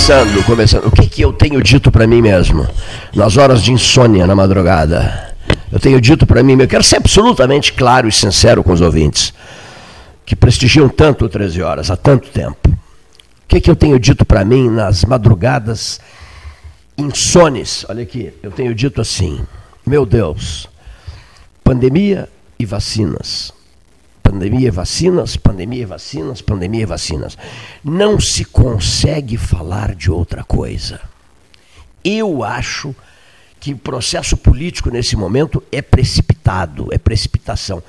Começando, começando. O que, que eu tenho dito para mim mesmo? Nas horas de insônia na madrugada. Eu tenho dito para mim, eu quero ser absolutamente claro e sincero com os ouvintes, que prestigiam tanto o 13 horas há tanto tempo. O que, que eu tenho dito para mim nas madrugadas insones? Olha aqui, eu tenho dito assim: meu Deus, pandemia e vacinas pandemia vacinas, pandemia vacinas, pandemia vacinas. Não se consegue falar de outra coisa. Eu acho que o processo político nesse momento é precipitado, é precipitação.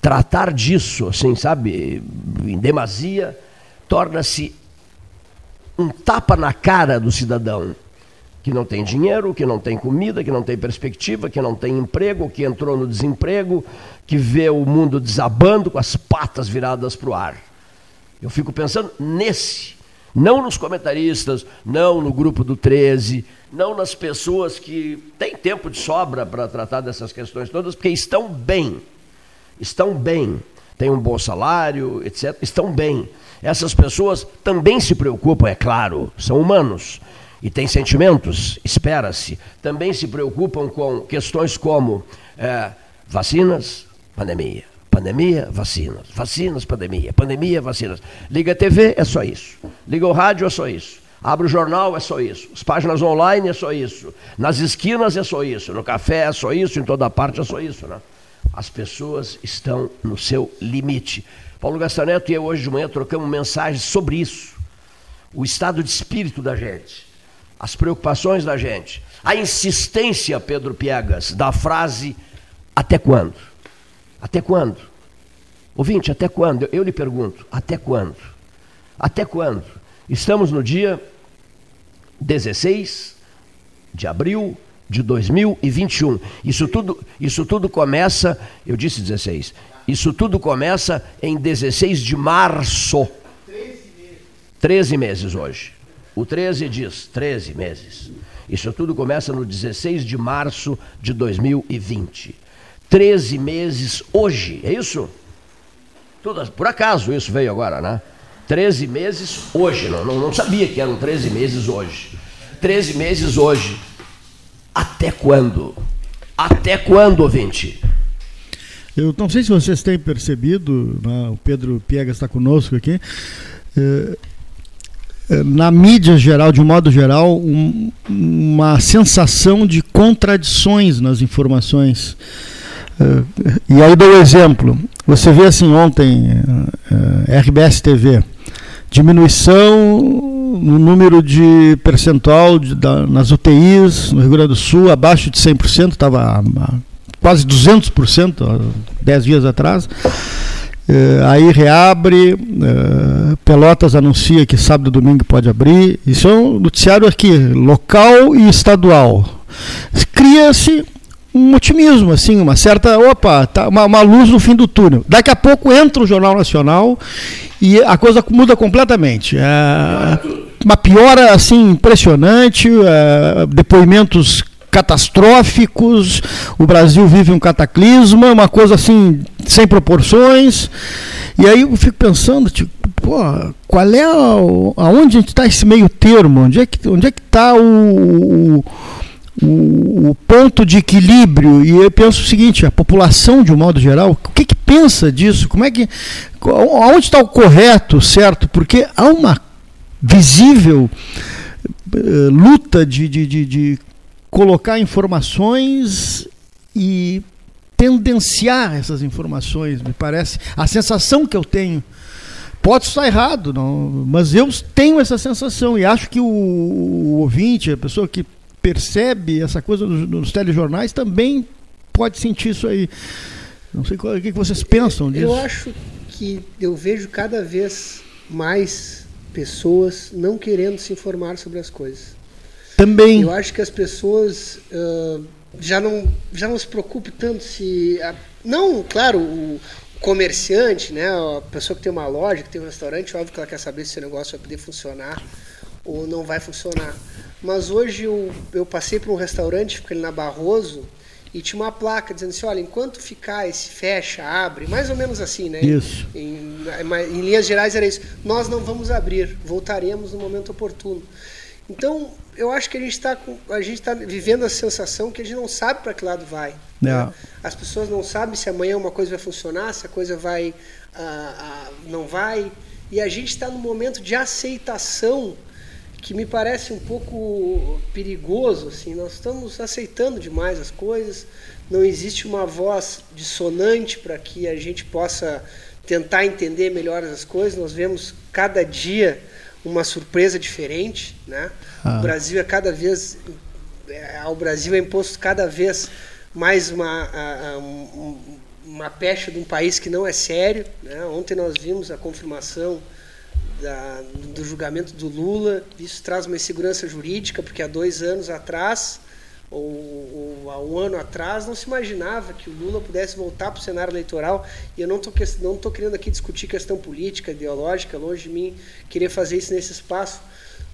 Tratar disso, assim, sabe, em demasia, torna-se um tapa na cara do cidadão que não tem dinheiro, que não tem comida, que não tem perspectiva, que não tem emprego, que entrou no desemprego, que vê o mundo desabando com as patas viradas para o ar. Eu fico pensando nesse, não nos comentaristas, não no grupo do 13, não nas pessoas que têm tempo de sobra para tratar dessas questões todas, porque estão bem. Estão bem, têm um bom salário, etc. Estão bem. Essas pessoas também se preocupam, é claro, são humanos e têm sentimentos, espera-se. Também se preocupam com questões como é, vacinas, pandemia. Pandemia, vacinas. Vacinas, pandemia. Pandemia, vacinas. Liga a TV, é só isso. Liga o rádio, é só isso. Abre o jornal, é só isso. As páginas online, é só isso. Nas esquinas, é só isso. No café, é só isso. Em toda parte, é só isso. Né? As pessoas estão no seu limite. Paulo Gastaneto e eu, hoje de manhã, trocamos mensagens sobre isso. O estado de espírito da gente. As preocupações da gente. A insistência, Pedro Piegas, da frase até quando? Até quando? Ouvinte, até quando? Eu lhe pergunto, até quando? Até quando? Estamos no dia 16 de abril de 2021. Isso tudo, isso tudo começa, eu disse 16, isso tudo começa em 16 de março. 13 meses. 13 meses hoje. O 13 diz 13 meses. Isso tudo começa no 16 de março de 2020. 13 meses hoje, é isso? Tudo, por acaso isso veio agora, né? 13 meses hoje, não, não, não sabia que eram 13 meses hoje. 13 meses hoje. Até quando? Até quando, ouvinte? Eu não sei se vocês têm percebido, né, o Pedro Piegas está conosco aqui, é, na mídia geral, de um modo geral, um, uma sensação de contradições nas informações. E aí dou um exemplo. Você vê assim ontem, uh, eh, RBS TV, diminuição no número de percentual de, da, nas UTIs no Rio Grande do Sul, abaixo de 100%, estava quase 200% há 10 dias atrás. Uh, aí reabre, uh, Pelotas anuncia que sábado e domingo pode abrir. Isso é um noticiário aqui, local e estadual. Cria-se um otimismo, assim, uma certa, opa, tá uma, uma, luz no fim do túnel. Daqui a pouco entra o Jornal Nacional e a coisa muda completamente. É, uma piora assim impressionante, é, depoimentos catastróficos, o Brasil vive um cataclisma, uma coisa assim sem proporções. E aí eu fico pensando, tipo, pô, qual é a, aonde está esse meio termo? Onde é que onde é que está o, o o, ponto de equilíbrio, e eu penso o seguinte, a população de um modo geral, o que, que pensa disso? Como é que. Onde está o correto, certo? Porque há uma visível uh, luta de, de, de, de colocar informações e tendenciar essas informações, me parece. A sensação que eu tenho. Pode estar errado, não, mas eu tenho essa sensação e acho que o, o ouvinte, a pessoa que percebe essa coisa nos, nos telejornais também pode sentir isso aí. Não sei qual, o que vocês pensam disso. Eu acho que eu vejo cada vez mais pessoas não querendo se informar sobre as coisas. Também. Eu acho que as pessoas uh, já, não, já não se preocupam tanto se. A, não, claro, o comerciante, né, a pessoa que tem uma loja, que tem um restaurante, óbvio que ela quer saber se o negócio vai poder funcionar ou não vai funcionar. Mas hoje eu, eu passei por um restaurante, ali na Barroso, e tinha uma placa dizendo assim, olha, enquanto ficar esse fecha, abre, mais ou menos assim, né? Isso. Em, em linhas gerais era isso. Nós não vamos abrir, voltaremos no momento oportuno. Então, eu acho que a gente está está vivendo a sensação que a gente não sabe para que lado vai. Né? As pessoas não sabem se amanhã uma coisa vai funcionar, se a coisa vai ah, ah, não vai. E a gente está no momento de aceitação que me parece um pouco perigoso. Assim, nós estamos aceitando demais as coisas. Não existe uma voz dissonante para que a gente possa tentar entender melhor as coisas. Nós vemos cada dia uma surpresa diferente, né? Ah. O Brasil é cada vez é, ao Brasil é imposto cada vez mais uma a, a, um, uma pecha de um país que não é sério. Né? Ontem nós vimos a confirmação da, do julgamento do Lula. Isso traz uma insegurança jurídica, porque há dois anos atrás ou, ou, há um ano atrás, não se imaginava que o Lula pudesse voltar para o cenário eleitoral. E eu não estou não tô querendo aqui discutir questão política, ideológica, longe de mim querer fazer isso nesse espaço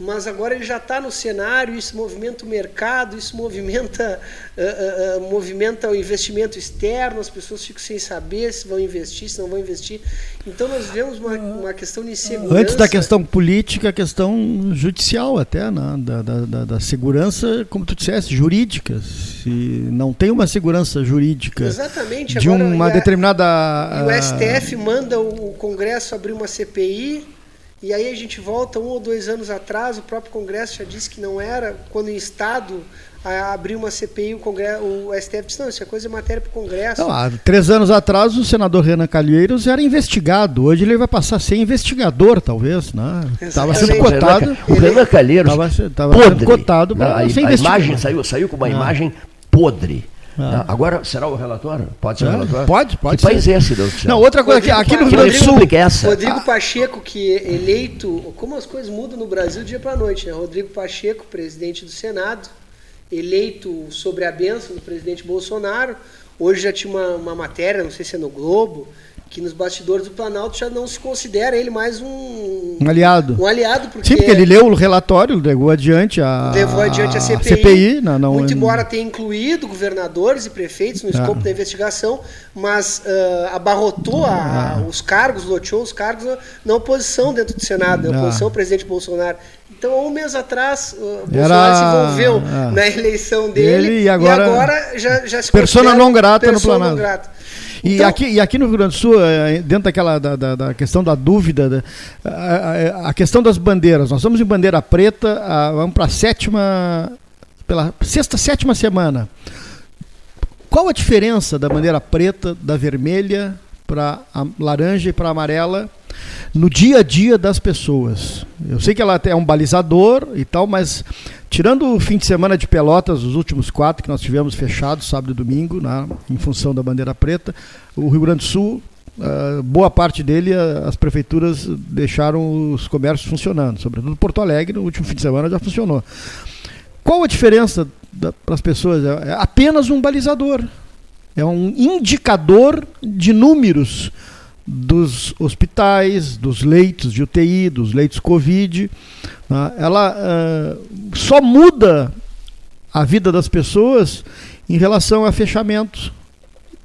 mas agora ele já está no cenário, isso movimenta o mercado, isso movimenta, uh, uh, movimenta o investimento externo, as pessoas ficam sem saber se vão investir, se não vão investir. Então nós vemos uma, uma questão de insegurança. Antes da questão política, a questão judicial até, né? da, da, da, segurança, como tu disseste, jurídica. Se não tem uma segurança jurídica Exatamente. de agora, uma a, determinada... E o STF manda o Congresso abrir uma CPI e aí a gente volta um ou dois anos atrás, o próprio Congresso já disse que não era, quando o Estado abriu uma CPI, o, Congresso, o STF disse, não, isso é coisa de matéria para o Congresso. Não, há três anos atrás o senador Renan Calheiros era investigado, hoje ele vai passar a ser investigador, talvez, né? Estava sendo cotado. O Renan Calheiros estava sendo cotado para ser investigado. A imagem saiu, saiu com uma ah. imagem podre ah. Agora, será o relatório? Pode ser o é, relatório? Pode, pode. Que ser. país é esse, Deus do céu? Não, outra coisa, aqui, aqui no Rio Grande do Sul. É essa? Rodrigo Pacheco, que é eleito. Como as coisas mudam no Brasil dia para noite, né? Rodrigo Pacheco, presidente do Senado, eleito sobre a benção do presidente Bolsonaro. Hoje já tinha uma, uma matéria, não sei se é no Globo, que nos bastidores do Planalto já não se considera ele mais um, um aliado. Um aliado porque Sim, porque ele leu o relatório, levou adiante a levou adiante a CPI. CPI não, não, muito embora tenha incluído governadores e prefeitos no ah. escopo da investigação, mas uh, abarrotou a, ah. os cargos, loteou os cargos na oposição dentro do Senado, na oposição ao presidente Bolsonaro. Então, um mês atrás, o Bolsonaro se envolveu na eleição dele ele, e, agora, e agora já, já se persona não grata no Planalto. E, então, aqui, e aqui no Rio Grande do Sul, é, dentro daquela da, da, da questão da dúvida, a, a, a, questão das bandeiras, nós estamos em bandeira preta, a, vamos para a sétima, pela sexta, sétima semana. Qual a diferença da bandeira preta, da vermelha para a laranja e para a amarela no dia a dia das pessoas? Eu sei que ela é um balizador e tal, mas Tirando o fim de semana de Pelotas, os últimos quatro que nós tivemos fechados, sábado e domingo, né, em função da bandeira preta, o Rio Grande do Sul, uh, boa parte dele, uh, as prefeituras deixaram os comércios funcionando, sobretudo Porto Alegre, no último fim de semana já funcionou. Qual a diferença para as pessoas? É, é apenas um balizador, é um indicador de números dos hospitais, dos leitos de UTI, dos leitos Covid. Né? Ela uh, só muda a vida das pessoas em relação a fechamentos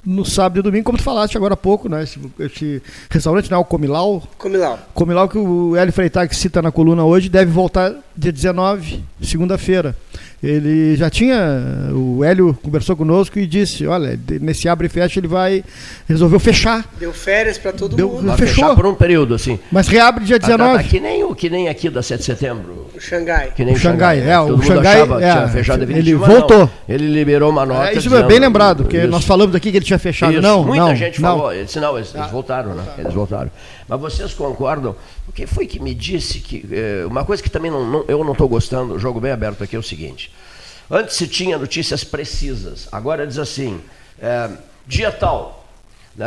no sábado e domingo, como tu falaste agora há pouco, né? Esse, esse restaurante, né? O Comilau. Comilau. Comilau que o Hélio Freitag cita na coluna hoje, deve voltar dia 19, segunda-feira ele já tinha. O Hélio conversou conosco e disse: olha, nesse abre e fecha ele vai. Resolveu fechar. Deu férias para todo Deu, mundo. Fechou. Fechar por um período, assim. Mas reabre dia 19. Tá, tá, que, nem o, que nem aqui da 7 de setembro. O Xangai. Que nem o Xangai, Xangai. é. o Xangai. Achava, é, fechado ele voltou. Não. Ele liberou uma nota. É, isso é bem lembrado, porque isso. nós falamos aqui que ele tinha fechado. Isso. Não, Muita não, gente não. falou. Ele disse, não, eles, ah. eles voltaram, né? Eles voltaram. Mas vocês concordam? O que foi que me disse que. Eh, uma coisa que também não, não eu não estou gostando, jogo bem aberto aqui é o seguinte. Antes se tinha notícias precisas, agora diz assim, é, dia tal, né,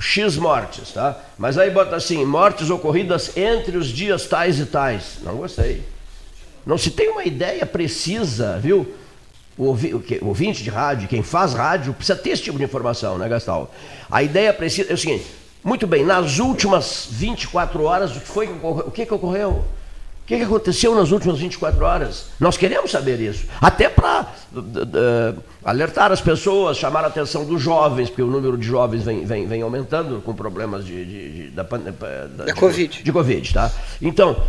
X mortes, tá? Mas aí bota assim, mortes ocorridas entre os dias tais e tais. Não gostei. Não se tem uma ideia precisa, viu? O ouvinte de rádio, quem faz rádio, precisa ter esse tipo de informação, né, Gastal? A ideia precisa é o seguinte, muito bem, nas últimas 24 horas, o que foi o que, que ocorreu? O que aconteceu nas últimas 24 horas? Nós queremos saber isso. Até para uh, alertar as pessoas, chamar a atenção dos jovens, porque o número de jovens vem, vem, vem aumentando com problemas de, de, de da, da, da, de, Covid. De Covid, tá? Então,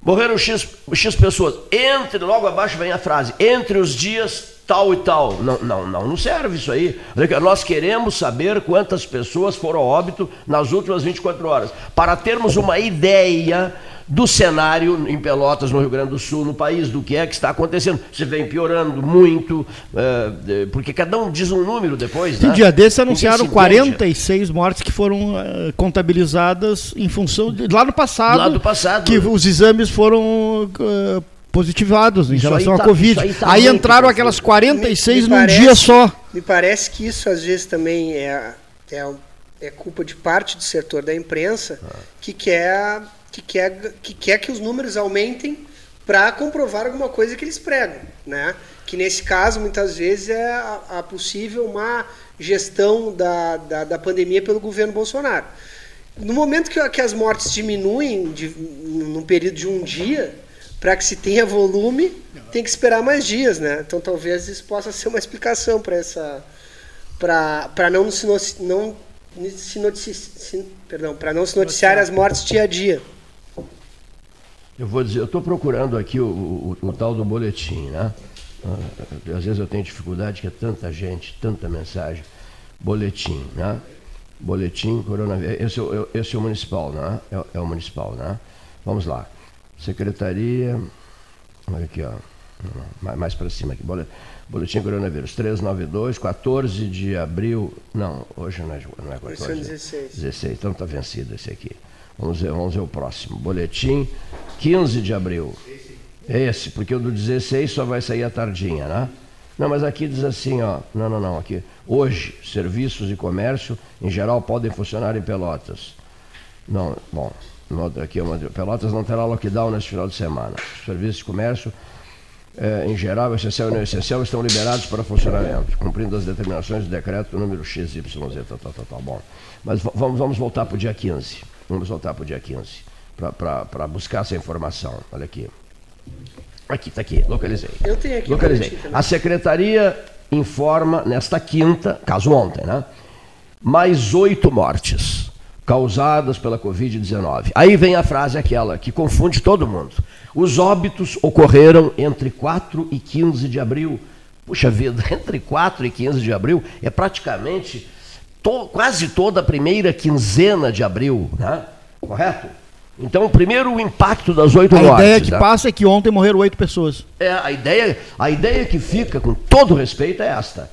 morreram X, X pessoas. Entre, logo abaixo vem a frase, entre os dias tal e tal. Não, não, não, não serve isso aí. Nós queremos saber quantas pessoas foram a óbito nas últimas 24 horas, para termos uma ideia do cenário em Pelotas, no Rio Grande do Sul, no país, do que é que está acontecendo. Se vem piorando muito, uh, porque cada um diz um número depois. Né? dia desse anunciaram 46 mortes que foram uh, contabilizadas em função de lá no passado. Lá do passado. Que os exames foram uh, positivados em isso relação à tá, Covid. Aí, tá aí entraram aquelas 46 me, me num parece, dia só. Me parece que isso às vezes também é, é, é culpa de parte do setor da imprensa ah. que quer que quer que, quer que os números aumentem para comprovar alguma coisa que eles pregam, né? Que nesse caso muitas vezes é a, a possível má gestão da, da, da, pandemia pelo governo Bolsonaro. No momento que, que as mortes diminuem de, num período de um dia, para que se tenha volume, tem que esperar mais dias, né? Então talvez isso possa ser uma explicação para essa para não se não se notici, perdão, para não se noticiar as mortes dia a dia. Eu vou dizer, eu estou procurando aqui o, o, o, tal do boletim, né? Ah, às vezes eu tenho dificuldade que é tanta gente, tanta mensagem. Boletim, né? Boletim coronavírus. Esse, é esse é o municipal, né? É, é o municipal, né? Vamos lá. Secretaria. Olha aqui, ó. Mais, para cima aqui. Boletim Coronavírus 392, 14 de abril. Não, hoje não é, não é 14. Hoje 16. 16, então está vencido esse aqui. Vamos ver, vamos ver o próximo. Boletim 15 de abril. Esse, porque o do 16 só vai sair à tardinha, né? Não, mas aqui diz assim, ó. Não, não, não. Aqui. Hoje, serviços e comércio, em geral, podem funcionar em Pelotas. Não, bom. Aqui é uma, Pelotas não terá lockdown neste final de semana. Os serviços de comércio, é, em geral, essencial e não essencial, estão liberados para funcionamento, cumprindo as determinações do decreto número XYZ. Tá, tá, tá, tá, bom. Mas vamos, vamos voltar para o dia 15. Vamos voltar para o dia 15, para buscar essa informação. Olha aqui. Aqui, está aqui, localizei. Eu tenho aqui. Localizei. A secretaria informa nesta quinta, caso ontem, né? Mais oito mortes causadas pela Covid-19. Aí vem a frase aquela que confunde todo mundo. Os óbitos ocorreram entre 4 e 15 de abril. Puxa vida, entre 4 e 15 de abril é praticamente to, quase toda a primeira quinzena de abril, né? correto? Então, primeiro o impacto das oito mortes. A ideia que né? passa é que ontem morreram oito pessoas. É, a ideia, a ideia que fica, com todo respeito, é esta.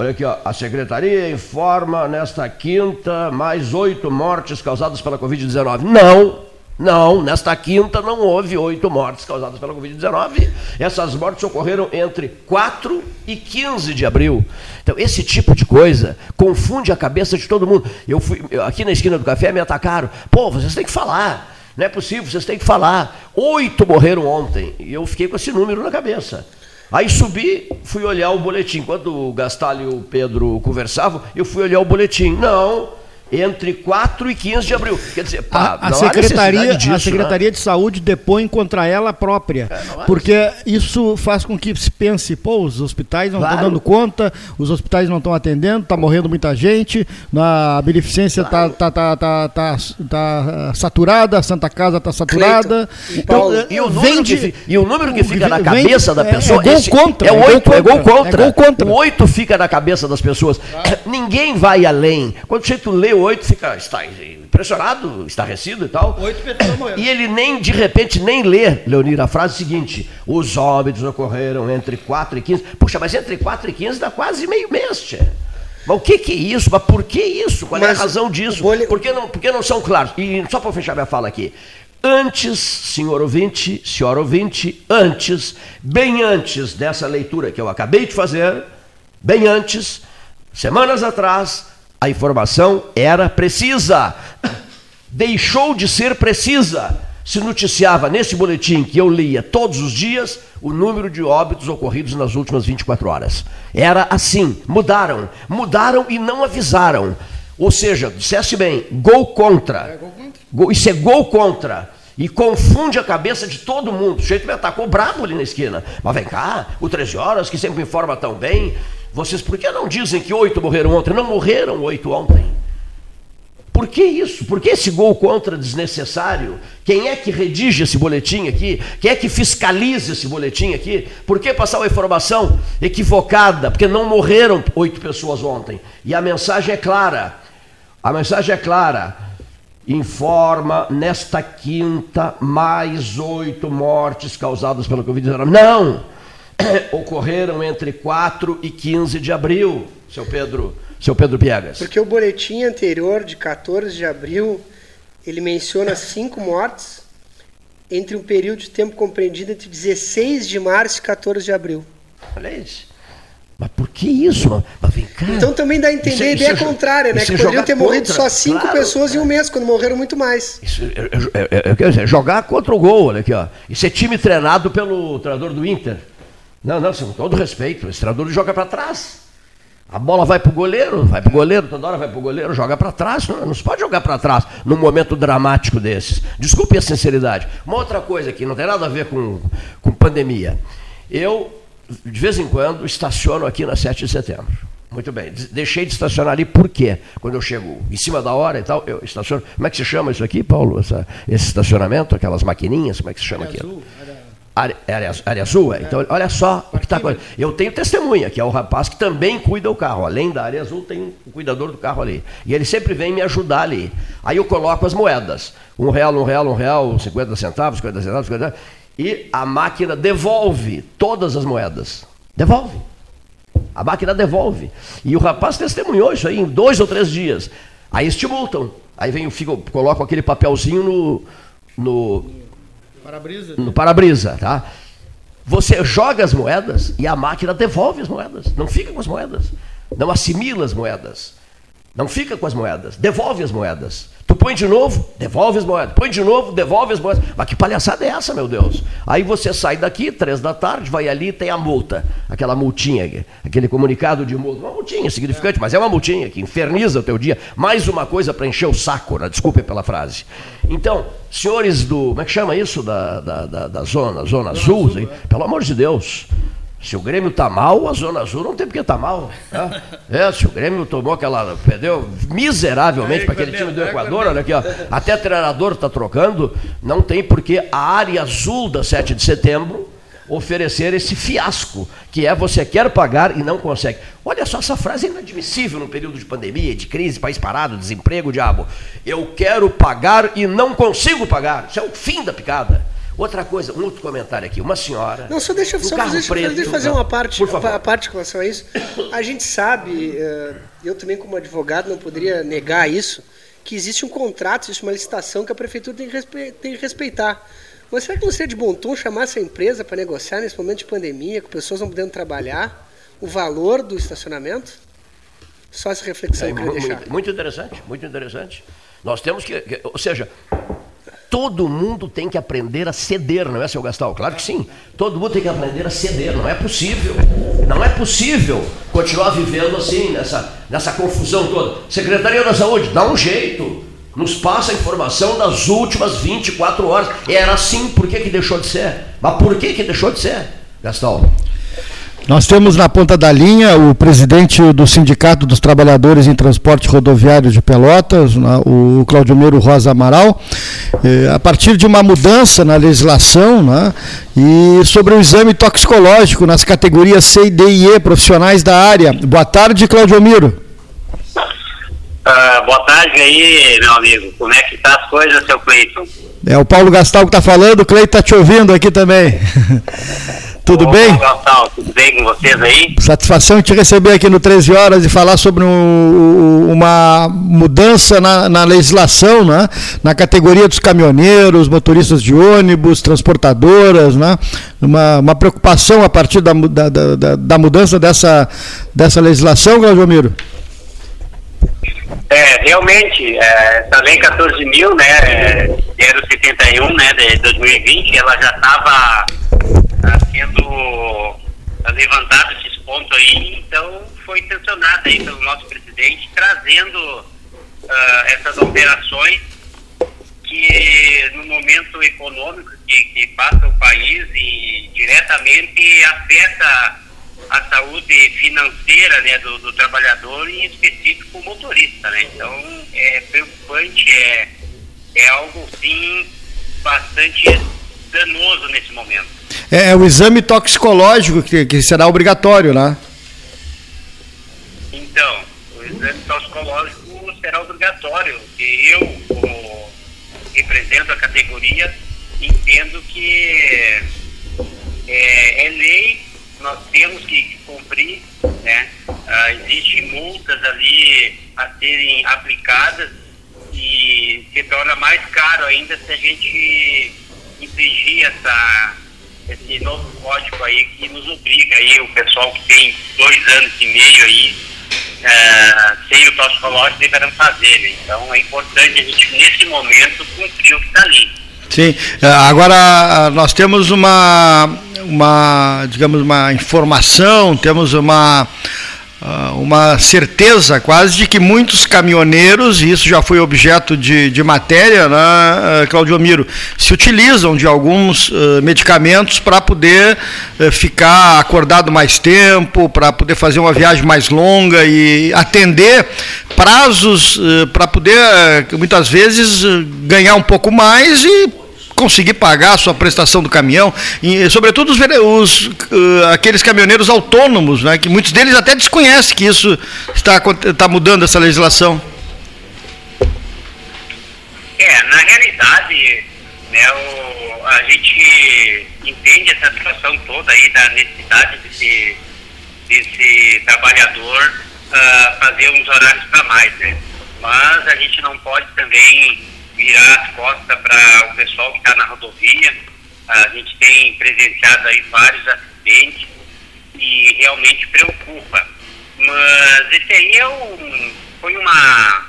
Olha aqui, ó, a secretaria informa nesta quinta mais oito mortes causadas pela Covid-19. Não, não, nesta quinta não houve oito mortes causadas pela Covid-19. Essas mortes ocorreram entre 4 e 15 de abril. Então, esse tipo de coisa confunde a cabeça de todo mundo. Eu fui aqui na esquina do café, me atacaram. Pô, vocês têm que falar. Não é possível, vocês têm que falar. Oito morreram ontem. E eu fiquei com esse número na cabeça. Aí subi, fui olhar o boletim. Enquanto o Gastalho e o Pedro conversavam, eu fui olhar o boletim. Não, entre 4 e 15 de abril. Quer dizer, pá, a, a secretaria, disso, a secretaria né? de saúde depõe contra ela própria, é, porque isso faz com que se pense, pô, os hospitais não estão claro. dando conta, os hospitais não estão atendendo, está morrendo muita gente, a beneficência está claro. tá, tá, tá, tá, tá, saturada, a Santa Casa está saturada. Então, e, o número que, e o número que fica na cabeça da pessoa é, é gol contra, é, 8, é, gol contra. É gol contra. O 8 fica na cabeça das pessoas. Ah. Ninguém vai além. Quando você lê oito fica está impressionado, estarrecido e tal. Oito pessoas morreram. E ele nem, de repente, nem lê, Leonir, a frase seguinte: os óbitos ocorreram entre 4 e 15. Puxa, mas entre 4 e 15 dá quase meio mês, tchê. Mas o que, que é isso? Mas por que isso? Qual mas é a razão disso? Vou... Por, que não, por que não são claros? E só para fechar minha fala aqui. Antes, senhor ouvinte, senhora ouvinte, antes, bem antes dessa leitura que eu acabei de fazer, bem antes, semanas atrás, a informação era precisa. Deixou de ser precisa. Se noticiava nesse boletim que eu lia todos os dias o número de óbitos ocorridos nas últimas 24 horas. Era assim. Mudaram. Mudaram e não avisaram. Ou seja, dissesse bem, gol contra. É, gol contra. Isso é gol contra. e confunde a cabeça de todo mundo. O jeito me atacou brabo ali na esquina. Mas vem cá, o 13 horas, que sempre me informa tão bem. Vocês por que não dizem que oito morreram ontem? Não morreram oito ontem. Por que isso? Por que esse gol contra desnecessário? Quem é que redige esse boletim aqui? Quem é que fiscaliza esse boletim aqui? Por que passar uma informação equivocada? Porque não morreram oito pessoas ontem. E a mensagem é clara. A mensagem é clara informa nesta quinta mais oito mortes causadas pela Covid-19. Não! Ocorreram entre 4 e 15 de abril, seu Pedro, seu Pedro Piegas. Porque o boletim anterior, de 14 de abril, ele menciona cinco mortes entre um período de tempo compreendido entre 16 de março e 14 de abril. Olha isso. Mas por que isso? Mas vem cá. Então também dá a entender isso, a ideia isso, contrária, né? Que poderiam ter morrido contra, só cinco claro, pessoas é. em um mês, quando morreram muito mais. Isso, é, é, jogar contra o gol, olha aqui, ó. Isso é time treinado pelo treinador do Inter. Não, não, com todo respeito, esse treinador joga para trás. A bola vai para o goleiro, vai para o goleiro, toda hora vai para o goleiro, joga para trás. Não, não se pode jogar para trás num momento dramático desses. Desculpe a sinceridade. Uma outra coisa aqui, não tem nada a ver com, com pandemia. Eu de vez em quando, estaciono aqui na 7 de setembro. Muito bem. Deixei de estacionar ali por quê? Quando eu chego em cima da hora e tal, eu estaciono. Como é que se chama isso aqui, Paulo? Essa, esse estacionamento, aquelas maquininhas, como é que se chama aqui? Área, área, área azul, é. Então, olha só o que está acontecendo. Eu tenho testemunha, que é o rapaz que também cuida do carro. Além da área azul, tem o cuidador do carro ali. E ele sempre vem me ajudar ali. Aí eu coloco as moedas. Um real, um real, um real, 50 centavos, 50 centavos, 50 centavos e a máquina devolve todas as moedas. Devolve. A máquina devolve. E o rapaz testemunhou isso aí em dois ou três dias. Aí estimultam. Aí vem, fica, colocam aquele papelzinho no. No para-brisa. No para-brisa, tá? Você joga as moedas e a máquina devolve as moedas. Não fica com as moedas. Não assimila as moedas. Não fica com as moedas. Devolve as moedas. Tu põe de novo, devolve as moedas. Põe de novo, devolve as moedas. Mas que palhaçada é essa, meu Deus? Aí você sai daqui, três da tarde, vai ali tem a multa. Aquela multinha, aquele comunicado de multa. Uma multinha significante, mas é uma multinha que inferniza o teu dia. Mais uma coisa para encher o saco, né? desculpe pela frase. Então, senhores do. Como é que chama isso? Da, da, da, da zona, zona azul, azul é. pelo amor de Deus. Se o Grêmio está mal, a Zona Azul não tem porque estar tá mal. Tá? É, se o Grêmio tomou aquela. Perdeu miseravelmente para aquele time do Equador, olha aqui, ó. Até treinador está trocando, não tem porque a área azul da 7 de setembro oferecer esse fiasco, que é você quer pagar e não consegue. Olha só, essa frase é inadmissível no período de pandemia, de crise, país parado, desemprego, diabo. Eu quero pagar e não consigo pagar. Isso é o fim da picada. Outra coisa, um outro comentário aqui. Uma senhora. Não, só deixa, só fazer, preto, deixa eu fazer uma parte, a parte com relação a isso. A gente sabe, eh, eu também como advogado não poderia negar isso, que existe um contrato, existe uma licitação que a prefeitura tem que respeitar. Mas será que não seria de bom tom chamar essa empresa para negociar nesse momento de pandemia, com pessoas não podendo trabalhar, o valor do estacionamento? Só essa reflexão é, que eu deixar. Muito interessante, muito interessante. Nós temos que, ou seja, Todo mundo tem que aprender a ceder, não é, seu Gastal? Claro que sim. Todo mundo tem que aprender a ceder. Não é possível. Não é possível continuar vivendo assim, nessa, nessa confusão toda. Secretaria da Saúde, dá um jeito. Nos passa a informação das últimas 24 horas. Era assim, por que, que deixou de ser? Mas por que, que deixou de ser, Gastal? Nós temos na ponta da linha o presidente do Sindicato dos Trabalhadores em Transporte Rodoviário de Pelotas, o Claudio Miro Rosa Amaral, eh, a partir de uma mudança na legislação né, e sobre o exame toxicológico nas categorias C, D e E profissionais da área. Boa tarde, Claudio Miro. Uh, boa tarde aí, meu amigo. Como é que tá as coisas, seu Cleiton? É o Paulo Gastal que está falando, o Cleiton está te ouvindo aqui também. Tudo Ô, bem? Gonçalo, tudo bem com vocês aí? Satisfação te receber aqui no 13 Horas e falar sobre um, uma mudança na, na, legislação, né? na categoria dos caminhoneiros, motoristas de ônibus, transportadoras, né? uma, uma preocupação a partir da, da, da, da mudança dessa, dessa legislação, Claudio Miro? É, realmente, é, essa lei 14 mil, né, é, 071, né, de 2020, ela já estava está sendo tá levantado esses pontos aí, então foi intencionado aí pelo nosso presidente trazendo uh, essas alterações que no momento econômico que, que passa o país e diretamente afeta a saúde financeira né, do, do trabalhador e em específico o motorista. Né? Então é preocupante, é, é algo sim bastante danoso nesse momento. É, é o exame toxicológico que, que será obrigatório, né? Então, o exame toxicológico será obrigatório, e eu, como represento a categoria, entendo que é, é lei, nós temos que cumprir, né? Ah, Existem multas ali a serem aplicadas e se torna mais caro ainda se a gente infringir essa, esse novo código aí que nos obriga aí, o pessoal que tem dois anos e meio aí, é, sem o toxicológico deverão fazer. Né? Então é importante a gente, nesse momento, cumprir o que está ali. Sim, é, agora nós temos uma, uma, digamos, uma informação, temos uma ah, uma certeza quase de que muitos caminhoneiros, e isso já foi objeto de, de matéria, né, ah, Claudio Miro, se utilizam de alguns uh, medicamentos para poder uh, ficar acordado mais tempo, para poder fazer uma viagem mais longa e atender prazos uh, para poder, muitas vezes, ganhar um pouco mais e conseguir pagar a sua prestação do caminhão, e, sobretudo os, os uh, aqueles caminhoneiros autônomos, né, que muitos deles até desconhecem que isso está, está mudando essa legislação. É, na realidade, né, o, a gente entende essa situação toda aí da necessidade desse, desse trabalhador uh, fazer uns horários para mais, né? Mas a gente não pode também virar as costas para o pessoal que está na rodovia. A gente tem presenciado aí vários acidentes e realmente preocupa. Mas esse aí é um, foi uma,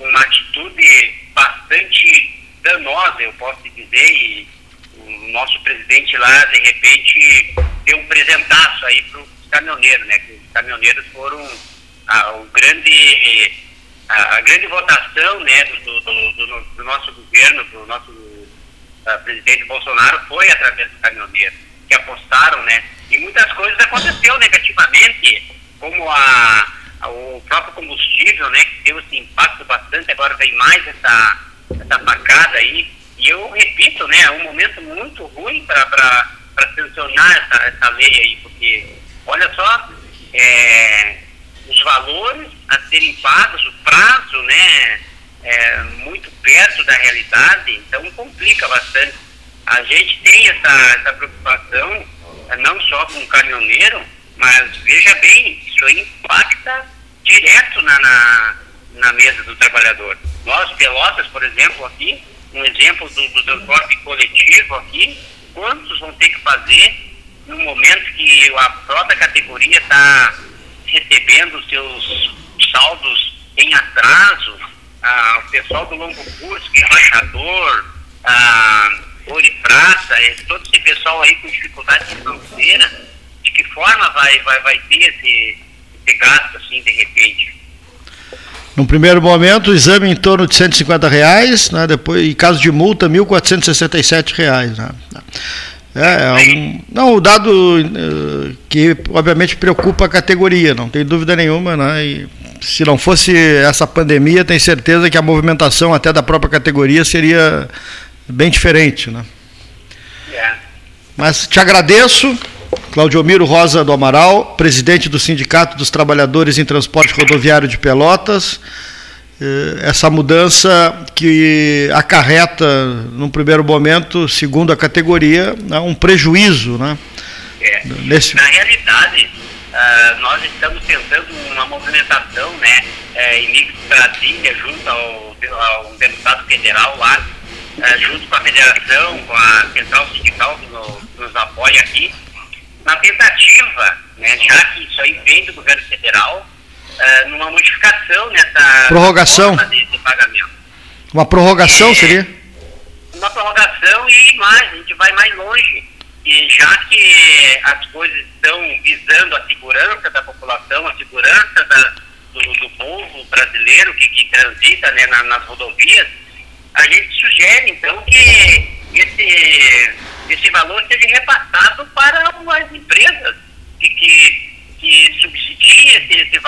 uma atitude bastante danosa, eu posso dizer, e o nosso presidente lá, de repente, deu um presentaço aí para os caminhoneiros, né? Que os caminhoneiros foram ah, o grande a, a grande votação né, do, do, do, do, nosso governo, do nosso uh, presidente Bolsonaro, foi através dos caminhoneiros, que apostaram, né? E muitas coisas aconteceu negativamente, como a, a, o próprio combustível, né? Que deu esse impacto bastante, agora vem mais essa, essa facada aí. E eu repito, né? É um momento muito ruim para sancionar essa, essa lei aí, porque, olha só, é, os valores a serem pagos, o prazo, né, é muito perto da realidade, então complica bastante. A gente tem essa, essa preocupação, é, não só com o caminhoneiro, mas veja bem, isso impacta direto na, na, na mesa do trabalhador. Nós, Pelotas, por exemplo, aqui, um exemplo do, do transporte coletivo aqui, quantos vão ter que fazer no momento que a própria categoria está recebendo seus saldos em atraso, ah, o pessoal do longo curso, que é embaixador, ah, ouro e prata, é, todo esse pessoal aí com dificuldade financeira, de que forma vai, vai, vai ter esse, esse gasto assim de repente? No primeiro momento, o exame em torno de 150 reais, né? depois, em caso de multa, 1.467 reais. Né? É, é um, não, o dado uh, que obviamente preocupa a categoria, não tem dúvida nenhuma, né? E se não fosse essa pandemia, tenho certeza que a movimentação até da própria categoria seria bem diferente, né? É. Mas te agradeço, Claudio Miro Rosa do Amaral, presidente do Sindicato dos Trabalhadores em Transporte Rodoviário de Pelotas. Eh, essa mudança que acarreta, num primeiro momento, segundo a categoria, né, um prejuízo. Né? É. Nesse... Na realidade, uh, nós estamos tentando uma movimentação né, é, em Mix Brasília, junto ao, ao deputado federal lá, uh, junto com a federação, com a central sindical que nos, nos apoia aqui, na tentativa, né, já que isso aí vem do governo federal, uh, numa modificação nessa prorrogação de, de, pagamento. Uma prorrogação é, seria? Uma prorrogação e mais, a gente vai mais longe. E já que as coisas estão visando a segurança da população, a segurança da, do, do, povo brasileiro que, que transita né, na, nas rodovias, a gente sugere, então, que esse, esse valor seja repassado para as empresas que, que,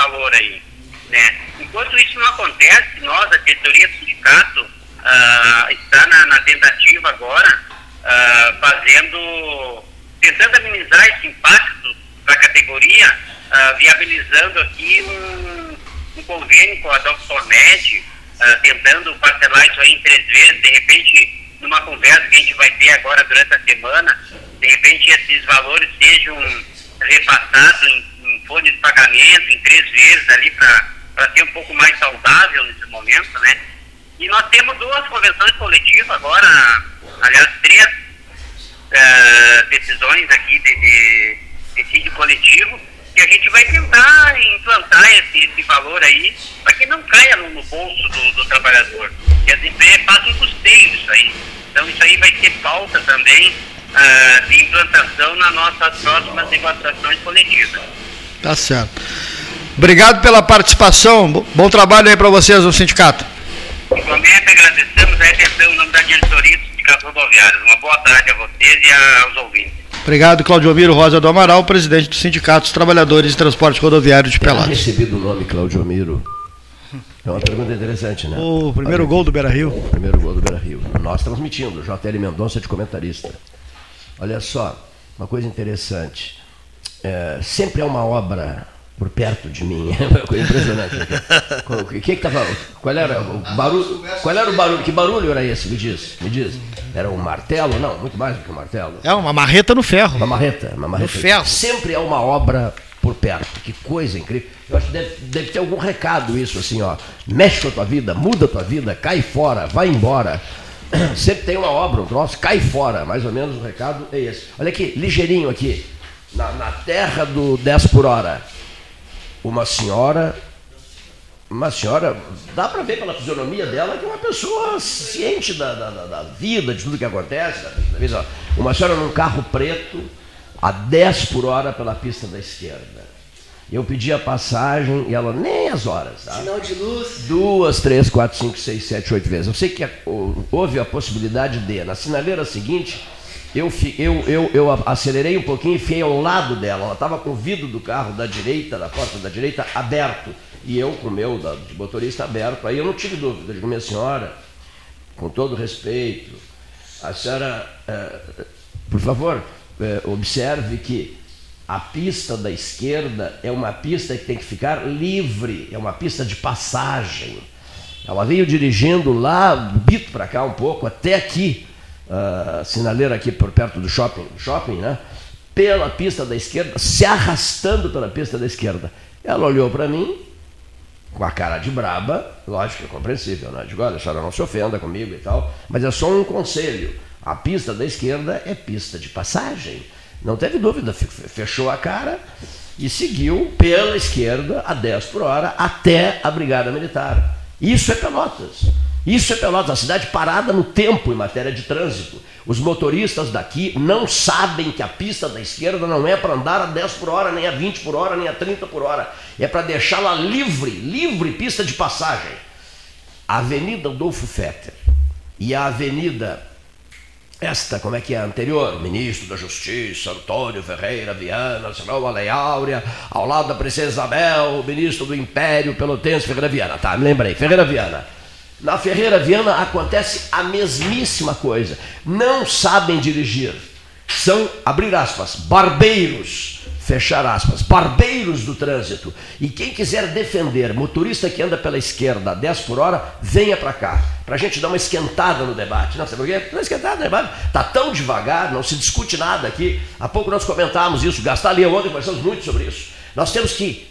valor aí. Né? Enquanto isso não acontece, nós, a diretoria do sindicato, uh, está na, na, tentativa agora, uh, fazendo, tentando amenizar esse impacto para a categoria, uh, viabilizando aqui um, um, convênio com a DoctorMed, uh, tentando parcelar isso aí em três vezes, de repente, numa conversa que a gente vai ter agora durante a semana, de repente esses valores sejam repassados em, em folha de pagamento, em três vezes ali para ser um pouco mais saudável nesse momento, né? E nós temos duas convenções coletivas agora, aliás, três uh, decisões aqui de, de, coletivo, que a gente vai tentar implantar esse, esse valor aí, para que não caia no, no bolso do, do, trabalhador. Que as empresas façam custeio isso aí. Então isso aí vai ser pauta também uh, de implantação nas nossas próximas negociações coletivas. Tá certo. Obrigado pela participação. Bom trabalho aí para vocês no sindicato. Igualmente agradecemos a atenção em nome da diretoria do Sindicato Rodoviário. Uma boa tarde a vocês e aos ouvintes. Obrigado, Claudio Miro Rosa do Amaral, presidente do Sindicato dos Trabalhadores de Transporte Rodoviário de Pelotas. Eu recebido o nome Claudio Miro. É uma pergunta interessante, né? O primeiro Olha, gol do Beira Rio. O primeiro gol do Beira Rio. Nós transmitindo, JL Mendonça de comentarista. Olha só, uma coisa interessante. É, sempre é uma obra por perto de mim. É impressionante. O que que tava, qual era o barulho? Qual era o barulho? Que barulho era esse? Me diz, me diz. Era um martelo? Não, muito mais do que um martelo. É uma marreta no ferro. Uma marreta, uma marreta. No ferro. Sempre é uma obra por perto. Que coisa incrível. Eu acho que deve, deve ter algum recado isso assim, ó. Mexe com a tua vida, muda a tua vida, cai fora, vai embora. Sempre tem uma obra, um troço, cai fora. Mais ou menos o recado é esse. Olha aqui, ligeirinho aqui. Na, na terra do 10 por hora uma senhora, uma senhora, dá para ver pela fisionomia dela que é uma pessoa ciente da, da, da vida, de tudo que acontece. Uma senhora num carro preto, a 10 por hora pela pista da esquerda. Eu pedi a passagem e ela nem as horas. Tá? Sinal de luz. Duas, três, quatro, cinco, seis, sete, oito vezes. Eu sei que houve a possibilidade de, na sinaleira seguinte, eu, eu, eu, eu acelerei um pouquinho e fiquei ao lado dela. Ela estava com o vidro do carro da direita, da porta da direita, aberto. E eu com o meu da, de motorista aberto. Aí eu não tive dúvida. Eu digo, minha senhora, com todo respeito, a senhora, é, por favor, é, observe que a pista da esquerda é uma pista que tem que ficar livre, é uma pista de passagem. Ela veio dirigindo lá, bito para cá um pouco, até aqui uh, sinaleira aqui por perto do shopping, shopping, né? Pela pista da esquerda, se arrastando pela pista da esquerda. Ela olhou para mim com a cara de braba, lógico, é compreensível, né? Digo, olha, a senhora não se ofenda comigo e tal, mas é só um conselho. A pista da esquerda é pista de passagem. Não teve dúvida, fechou a cara e seguiu pela esquerda a 10 por hora até a Brigada Militar. Isso é Pelotas. Isso é Pelotas, a cidade parada no tempo em matéria de trânsito. Os motoristas daqui não sabem que a pista da esquerda não é para andar a 10 por hora, nem a 20 por hora, nem a 30 por hora. É para deixá-la livre, livre pista de passagem. A Avenida Adolfo Fetter e a Avenida, esta, como é que é anterior? Ministro da Justiça, Antônio Ferreira Viana, Senhor Lei Áurea, ao lado da Princesa Isabel, ministro do Império Pelotense Ferreira Viana. Tá, me lembrei, Ferreira Viana na Ferreira Viana acontece a mesmíssima coisa. Não sabem dirigir. São, abrir aspas, barbeiros, fechar aspas, barbeiros do trânsito. E quem quiser defender motorista que anda pela esquerda a 10 por hora, venha para cá, para a gente dar uma esquentada no debate. Não, sabe por quê? Não esquentada no debate. Está tão devagar, não se discute nada aqui. Há pouco nós comentávamos isso, gastar ontem, conversamos muito sobre isso. Nós temos que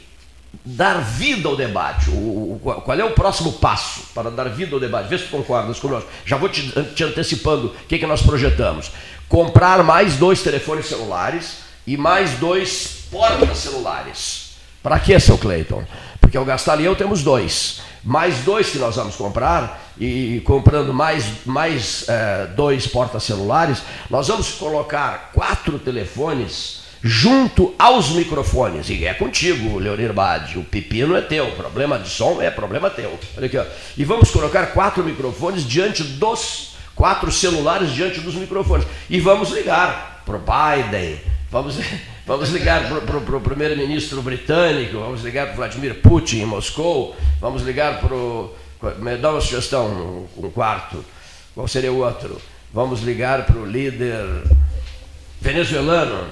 dar vida ao debate. O, o, qual é o próximo passo para dar vida ao debate? Vê se tu concordas conosco. Já vou te, te antecipando o que, que nós projetamos. Comprar mais dois telefones celulares e mais dois portas celulares. Para que, seu Cleiton? Porque ao gastar ali eu temos dois. Mais dois que nós vamos comprar, e comprando mais, mais é, dois portas celulares, nós vamos colocar quatro telefones junto aos microfones. E é contigo, Leonir Bade. O pepino é teu, problema de som é problema teu. Olha aqui, ó. E vamos colocar quatro microfones diante dos quatro celulares diante dos microfones. E vamos ligar para o Biden, vamos, vamos ligar para o primeiro-ministro britânico, vamos ligar para Vladimir Putin em Moscou, vamos ligar para o. Dá uma sugestão, um quarto. Qual seria o outro? Vamos ligar para o líder venezuelano.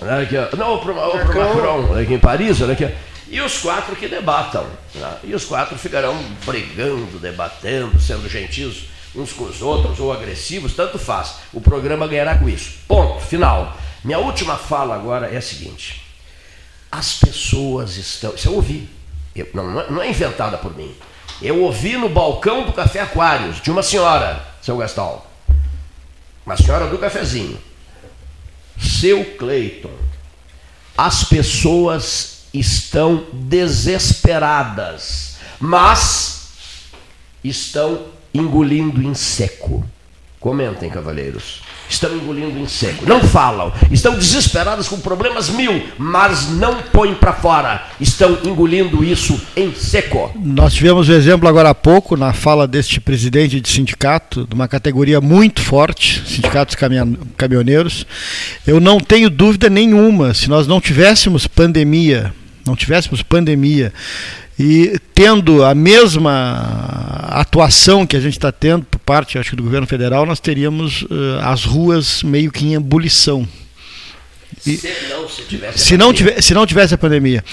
Né, aqui, não, para o Macron, aqui em Paris, olha aqui. E os quatro que debatam. Né? E os quatro ficarão brigando, debatendo, sendo gentis uns com os outros ou agressivos, tanto faz. O programa ganhará com isso. Ponto, final. Minha última fala agora é a seguinte: as pessoas estão. Isso eu ouvi, eu, não, não é inventada por mim. Eu ouvi no balcão do Café Aquários, de uma senhora, seu Gastão. Uma senhora do cafezinho. Seu Cleiton, as pessoas estão desesperadas, mas estão engolindo em seco. Comentem, cavalheiros. Estão engolindo em seco. Não falam. Estão desesperadas com problemas mil, mas não põem para fora. Estão engolindo isso em seco. Nós tivemos o um exemplo agora há pouco, na fala deste presidente de sindicato, de uma categoria muito forte, sindicatos caminhoneiros. Eu não tenho dúvida nenhuma, se nós não tivéssemos pandemia, não tivéssemos pandemia. E tendo a mesma atuação que a gente está tendo por parte, acho que do governo federal, nós teríamos uh, as ruas meio que em ebulição. E, se não, se, tivesse se, não tivesse, se não tivesse a pandemia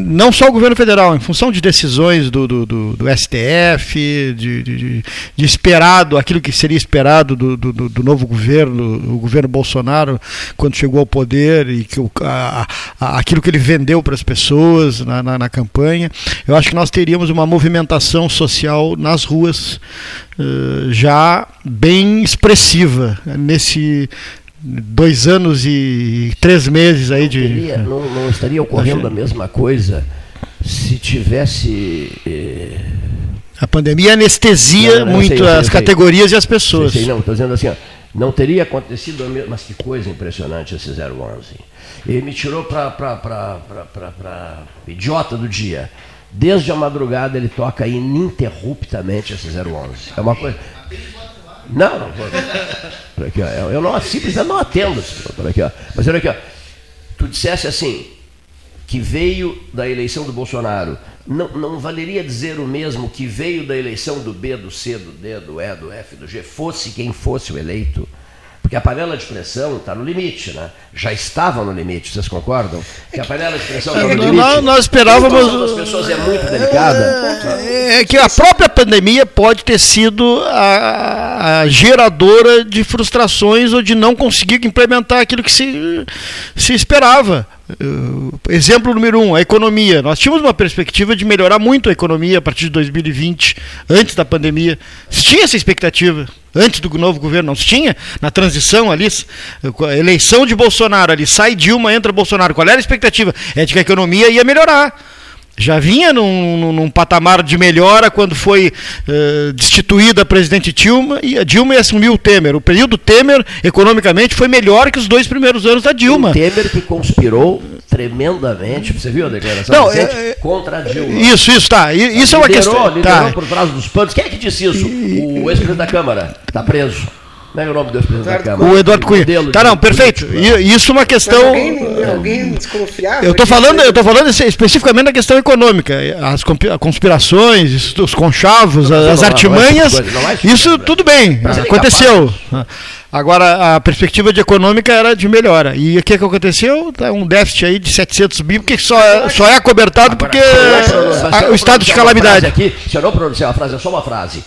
não só o governo federal, em função de decisões do, do, do, do STF, de, de, de, esperado, aquilo que seria esperado do, do, do, novo governo, o governo Bolsonaro, quando chegou ao poder, e que o, a, a, aquilo que ele vendeu para as pessoas na, na, na, campanha, eu acho que nós teríamos uma movimentação social nas ruas uh, já bem expressiva nesse dois anos e três meses aí de. Teria, não, não, estaria ocorrendo a mesma coisa se tivesse. Eh... A pandemia anestesia não, não, muito sei, as sei, categorias sei. e as pessoas. não, estou dizendo assim, ó, não teria acontecido a mesma. Mas que coisa impressionante esse 011. Ele me tirou para idiota do dia. Desde a madrugada ele toca ininterruptamente esse 011. É uma coisa. Não. Por aqui, ó, eu não, simplesmente não atendo. Por aqui, ó. Mas olha aqui, ó. tu dissesse assim, que veio da eleição do Bolsonaro, não, não valeria dizer o mesmo que veio da eleição do B, do C, do D, do E, do F, do G, fosse quem fosse o eleito? Porque a panela de pressão está no limite, né? Já estava no limite, vocês concordam? Que a panela de pressão está no limite. Nós, nós esperávamos. As pessoas é muito delicada. É, é, que a própria pandemia pode ter sido a, a, geradora de frustrações ou de não conseguir implementar aquilo que se, se esperava. Uh, exemplo número um, a economia. Nós tínhamos uma perspectiva de melhorar muito a economia a partir de 2020, antes da pandemia. Se tinha essa expectativa, antes do novo governo, não se tinha? Na transição ali, a eleição de Bolsonaro ali, sai Dilma, entra Bolsonaro. Qual era a expectativa? É de que a economia ia melhorar. Já vinha num, num, num, patamar de melhora quando foi uh, destituída a presidente Dilma e a Dilma assumiu o Temer. O período Temer, economicamente, foi melhor que os dois primeiros anos da Dilma. O Temer que conspirou tremendamente, você viu a declaração Não, recente? É, contra a Dilma. Isso, isso, tá. Isso liderou, é uma questão. Liderou tá. por trás dos panos. Quem é que disse isso? O ex-presidente da Câmara. Está preso. Como é, é o nome do presidente da Câmara? O Eduardo Cunha. Tá, não, perfeito. Isso é uma questão. alguém, alguém desconfiava? Eu estou falando, eu tô falando especificamente da questão econômica. As conspirações, os conchavos, não, as não, artimanhas. Não é isso tudo bem, aconteceu. Agora, a perspectiva de econômica era de melhora. E o que, que aconteceu? Tá um déficit aí de 700 mil, que só é, só é acobertado porque o estado de calamidade. Aqui, se eu não pronunciar uma frase, é só uma frase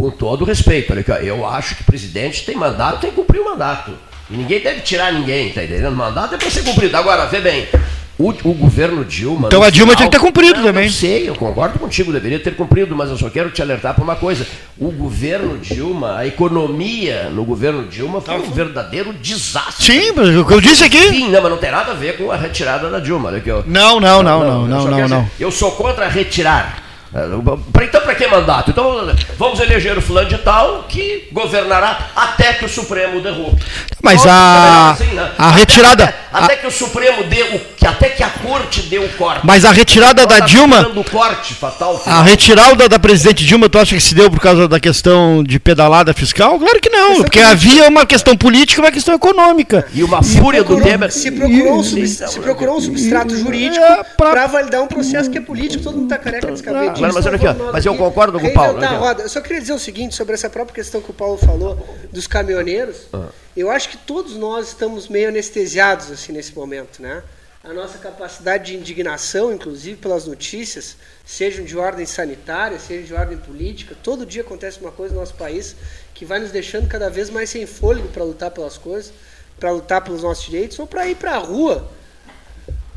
com todo respeito, olha aqui, eu acho que o presidente tem mandato, tem que cumprir o mandato. E ninguém deve tirar ninguém, tá entendendo? O mandato é para ser cumprido. Agora, vê bem, o, o governo Dilma. Então a Dilma final, tinha que ter cumprido não, também. Eu sei, eu concordo contigo, deveria ter cumprido, mas eu só quero te alertar para uma coisa. O governo Dilma, a economia no governo Dilma foi um verdadeiro desastre. Sim, mas o que eu disse aqui. Sim, não, mas não tem nada a ver com a retirada da Dilma. Né, eu, não, não, não, não, não, não, não, não, Eu sou contra retirar Então, para que mandato? Então, vamos eleger o fulano de tal que governará até que o Supremo derrube. Mas Óbvio a- que é assim, né? a Até- retirada- Até, até que o Supremo dê o. que- Até que a corte dê o corte. Mas a retirada da Tá Dilma, corte fatal. a retirada da presidente Dilma, tu acha que se deu por causa da questão de pedalada fiscal? Claro que não, porque havia uma questão política e uma questão econômica. E uma fúria do Procurou- Temer. se, procurou um E- sub- e- se procurou um substrato jurídico É, pra- para validar um processo que é político, todo mundo está careca de Mas- olha aqui, ó, mas eu concordo com o Paulo, aqui, roda. Eu só queria dizer o seguinte sobre essa própria questão que o Paulo falou dos caminhoneiros. Ah. Eu acho que todos nós estamos meio anestesiados assim nesse momento, né? A nossa capacidade de indignação, inclusive pelas notícias, sejam de ordem sanitária, sejam de ordem política, todo dia acontece uma coisa no nosso país que vai nos deixando cada vez mais sem fôlego para lutar pelas coisas, para lutar pelos nossos direitos ou para ir para a rua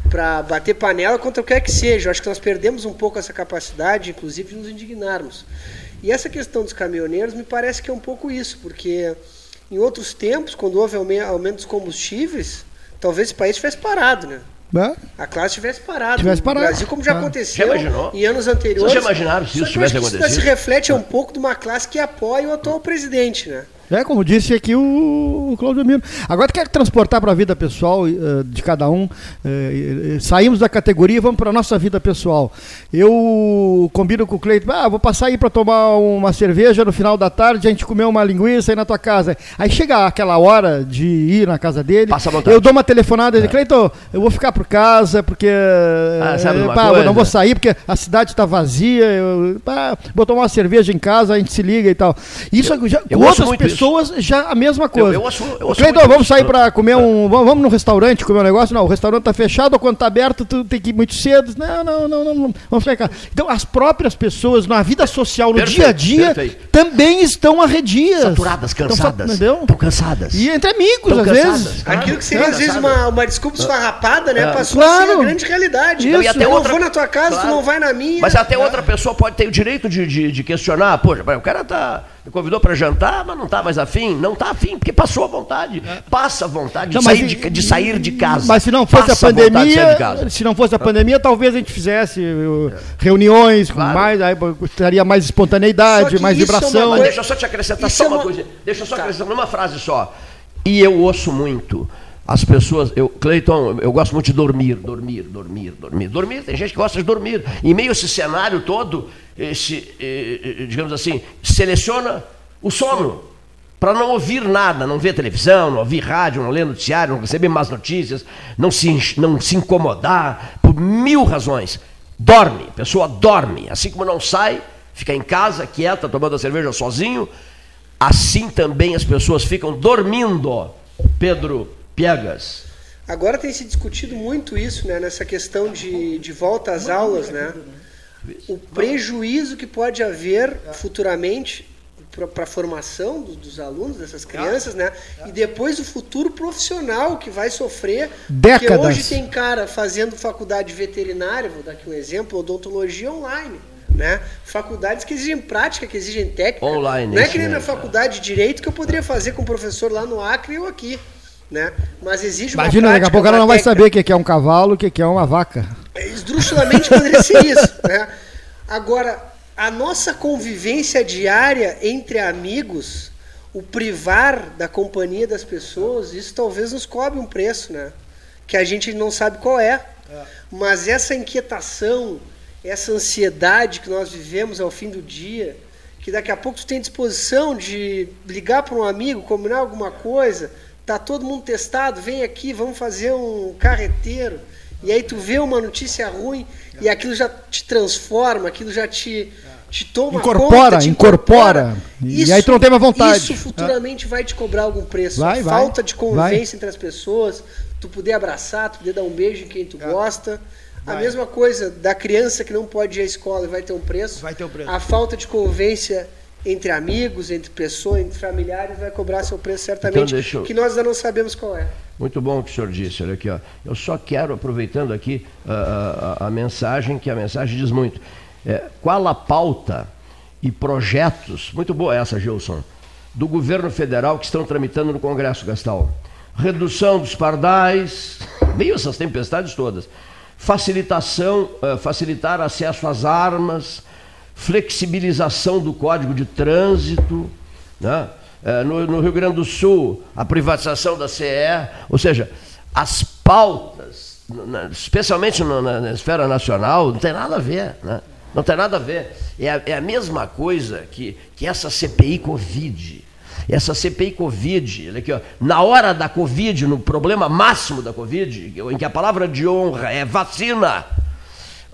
para bater panela contra o que quer que seja. Eu acho que nós perdemos um pouco essa capacidade, inclusive, de nos indignarmos. E essa questão dos caminhoneiros me parece que é um pouco isso, porque em outros tempos, quando houve aume- aumento dos combustíveis, talvez esse país tivesse parado, né? A classe tivesse parado. Tivesse no parado. Brasil, como já Ah. aconteceu Já imaginou? em anos anteriores. Vocês já imaginaram se Só isso que eu acho tivesse que acontecido? se reflete um pouco de uma classe que apoia o atual presidente, né? É, como disse aqui o, o Cláudio Miro. Agora tu quer transportar para a vida pessoal eh, de cada um. eh, saímos da categoria e vamos para a nossa vida pessoal. Eu combino com o Cleiton, ah, vou passar aí para tomar uma cerveja no final da tarde, a gente comer uma linguiça aí na tua casa. Aí chega aquela hora de ir na casa dele, Passa à vontade. eu dou uma telefonada e digo, Cleiton, eu vou ficar por casa porque Ah, sabe uma pá, eu coisa? não vou sair porque a cidade está vazia, eu, pá, vou tomar uma cerveja em casa, a gente se liga e tal. Isso já, eu com outras muito pessoas já a mesma coisa. eu ouço- eu ouço Cleiton, vamos isso. sair para comer um. Vamos, vamos no restaurante comer um negócio? Não, o restaurante tá fechado ou quando tá aberto, tu tem que ir muito cedo. Não, não, não, não, não. Vamos ficar em casa. Então, as próprias pessoas na vida social, no Perfeito, dia a dia, perfeito. também estão arredias. Saturadas, Estão sa- cansadas. entendeu? Estão cansadas. E entre amigos, às cansadas. vezes. Claro. Aquilo que seria, às vezes, uma, uma desculpa esfarrapada, né? É. Passou a ser Claro. a grande realidade. Isso. E até eu outra- vou na tua casa, Claro. tu não vai na minha. Mas até outra pessoa pode ter o direito de, de, de questionar. Poxa, o cara tá, me convidou para jantar, mas não tá mais afim. Não tá afim, porque passou a vontade. Passa a vontade de, Não, sair, de, de sair de casa. Mas se não fosse Passa a pandemia, casa. se não fosse a pandemia, talvez a gente fizesse uh, reuniões com Claro. mais, aí estaria mais espontaneidade, mais isso é uma vibração. Deixa eu só te acrescentar Isso só é uma uma- coisa. Deixa eu só Tá. acrescentar numa frase só. E eu ouço muito as pessoas. Eu, Cleiton, eu gosto muito de dormir, dormir, dormir, dormir. Dormir, tem gente que gosta de dormir. Em meio a esse cenário todo, esse, eh, eh, digamos assim, seleciona o sono. Para não ouvir nada, não ver televisão, não ouvir rádio, não ler noticiário, não receber más notícias, não se, não se incomodar, por mil razões. Dorme, a pessoa dorme. Assim como não sai, fica em casa, quieta, tomando a cerveja sozinho, assim também as pessoas ficam dormindo. Pedro Piegas. Agora tem se discutido muito isso, né? Nessa questão de, de volta às aulas, né? O prejuízo que pode haver futuramente para a formação do- dos alunos, dessas crianças, né? E depois o futuro profissional que vai sofrer. Porque Décadas. hoje tem cara fazendo faculdade veterinária, vou dar aqui um exemplo, odontologia online. Né? Faculdades que exigem prática, que exigem técnica. Online, Não é que nem na faculdade de direito que eu poderia fazer com o professor lá no Acre ou aqui. Né? Mas exige uma Imagina, daqui a pouco ela não vai saber o que que é um cavalo, o que que é uma vaca. Esdrúxulamente poderia ser isso. Né? Agora, a nossa convivência diária entre amigos, o privar da companhia das pessoas, isso talvez nos cobre um preço, né? Que a gente não sabe qual é. Mas essa inquietação, essa ansiedade que nós vivemos ao fim do dia, que daqui a pouco tu tem disposição de ligar para um amigo, combinar alguma coisa, tá todo mundo testado, vem aqui, vamos fazer um carreteiro. E aí tu vê uma notícia ruim e aquilo já te transforma, aquilo já te, te toma Incorpora, conta, te incorpora. E aí tu não tem mais vontade. Isso futuramente vai te cobrar algum preço. Vai, vai, falta de convivência vai. entre as pessoas, tu poder abraçar, tu poder dar um beijo em quem É. tu gosta. A mesma coisa da criança que não pode ir à escola e vai ter um preço. Vai ter um preço. A falta de convivência entre amigos, entre pessoas, entre familiares vai cobrar seu preço certamente, Então, eu- que nós ainda não sabemos qual é. Muito bom o que o senhor disse, olha aqui. Ó. Eu só quero, aproveitando aqui a, a- a mensagem, que a mensagem diz muito. É, qual a pauta e projetos, muito boa essa, Gilson, do governo federal que estão tramitando no Congresso, Gastal? Redução dos pardais, meio essas tempestades todas. Facilitação, eh, facilitar acesso às armas, flexibilização do Código de Trânsito, né? É, no, no, Rio Grande do Sul, a privatização da CE, ou seja, as pautas, especialmente na, esfera nacional, não tem nada a ver. Né? Não tem nada a ver. É a, é a mesma coisa que, que essa CPI Covid. Essa CPI Covid, aqui, ó, na hora da Covid, no problema máximo da Covid, em que a palavra de honra é vacina,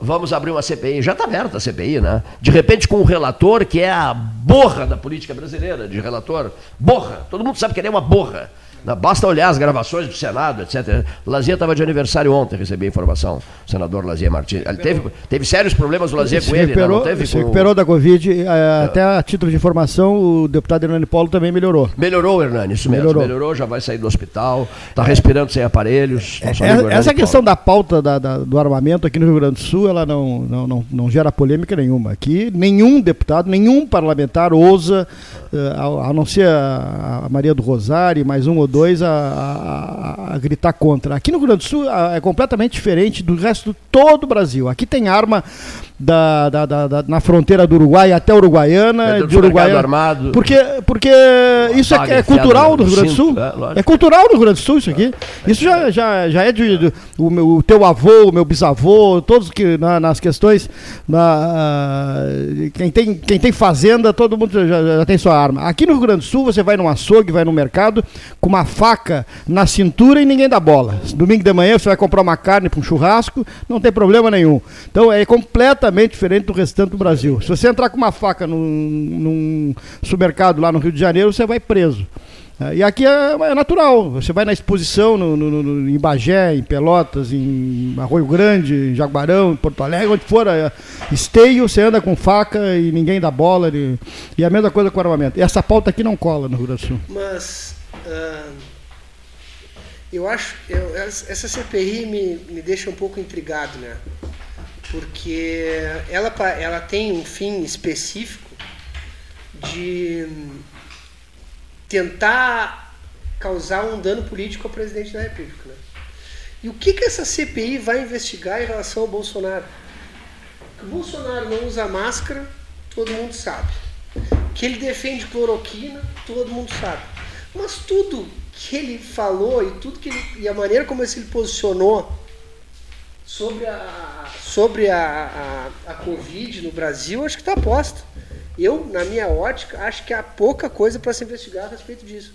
vamos abrir uma CPI. Já está aberta a CPI, né? De repente, com um relator que é a borra da política brasileira, de relator. Borra. Todo mundo sabe que ele é uma borra. Basta olhar as gravações do Senado, etc. Lazier estava de aniversário ontem, recebi a informação. O senador Lazier Martins. Ele teve, teve sérios problemas o Lazier com ele, recuperou, não, teve? Se com... recuperou da Covid. É, até a título de informação, o deputado Hernani Polo também melhorou. Melhorou, Hernani, isso mesmo. Melhorou, melhorou já vai sair do hospital, está respirando sem aparelhos. É, é essa questão da pauta da, da, do armamento aqui no Rio Grande do Sul, ela não, não, não, não gera polêmica nenhuma. Aqui, nenhum deputado, nenhum parlamentar ousa, uh, a, a, não ser a, a Maria do Rosário, mais um ou a, a, a, gritar contra. Aqui no Rio Grande do Sul é completamente diferente do resto de todo o Brasil. Aqui tem arma da, da, da, da, na fronteira do Uruguai até Uruguaiana, é de Uruguaiana. Armado. Porque, porque isso é, é cultural no Rio Grande do Sul. É, é, cultural no Rio Grande do Sul isso aqui. Isso já, já, já é de, de o, meu, o teu avô, o meu bisavô, todos que na, nas questões na, quem tem quem tem fazenda, todo mundo já, já tem sua arma. Aqui no Rio Grande do Sul você vai num açougue, vai no mercado com uma faca na cintura e ninguém dá bola. Domingo de manhã você vai comprar uma carne para um churrasco, não tem problema nenhum. Então é completamente completamente diferente do restante do Brasil. Se você entrar com uma faca num, num supermercado lá no Rio de Janeiro, você vai preso. É, e aqui é, é, natural. Você vai na exposição no, no, no, em Bagé, em Pelotas, em Arroio Grande, em Jaguarão, em Porto Alegre, onde for é, esteio, você anda com faca e ninguém dá bola. E, e a mesma coisa com armamento. E essa pauta aqui não cola no Rio Grande do Sul. Mas uh, eu acho. Eu, essa CPI me, me deixa um pouco intrigado, né? Porque ela, ela tem um fim específico de tentar causar um dano político ao presidente da República. Né? E o que, que essa CPI vai investigar em relação ao Bolsonaro? Que o Bolsonaro não usa máscara, todo mundo sabe. Que ele defende cloroquina, todo mundo sabe. Mas tudo que ele falou e tudo que ele, e a maneira como ele se posicionou sobre a, sobre a, a, a Covid no Brasil, acho que está posta. Eu, na minha ótica, acho que há pouca coisa para se investigar a respeito disso.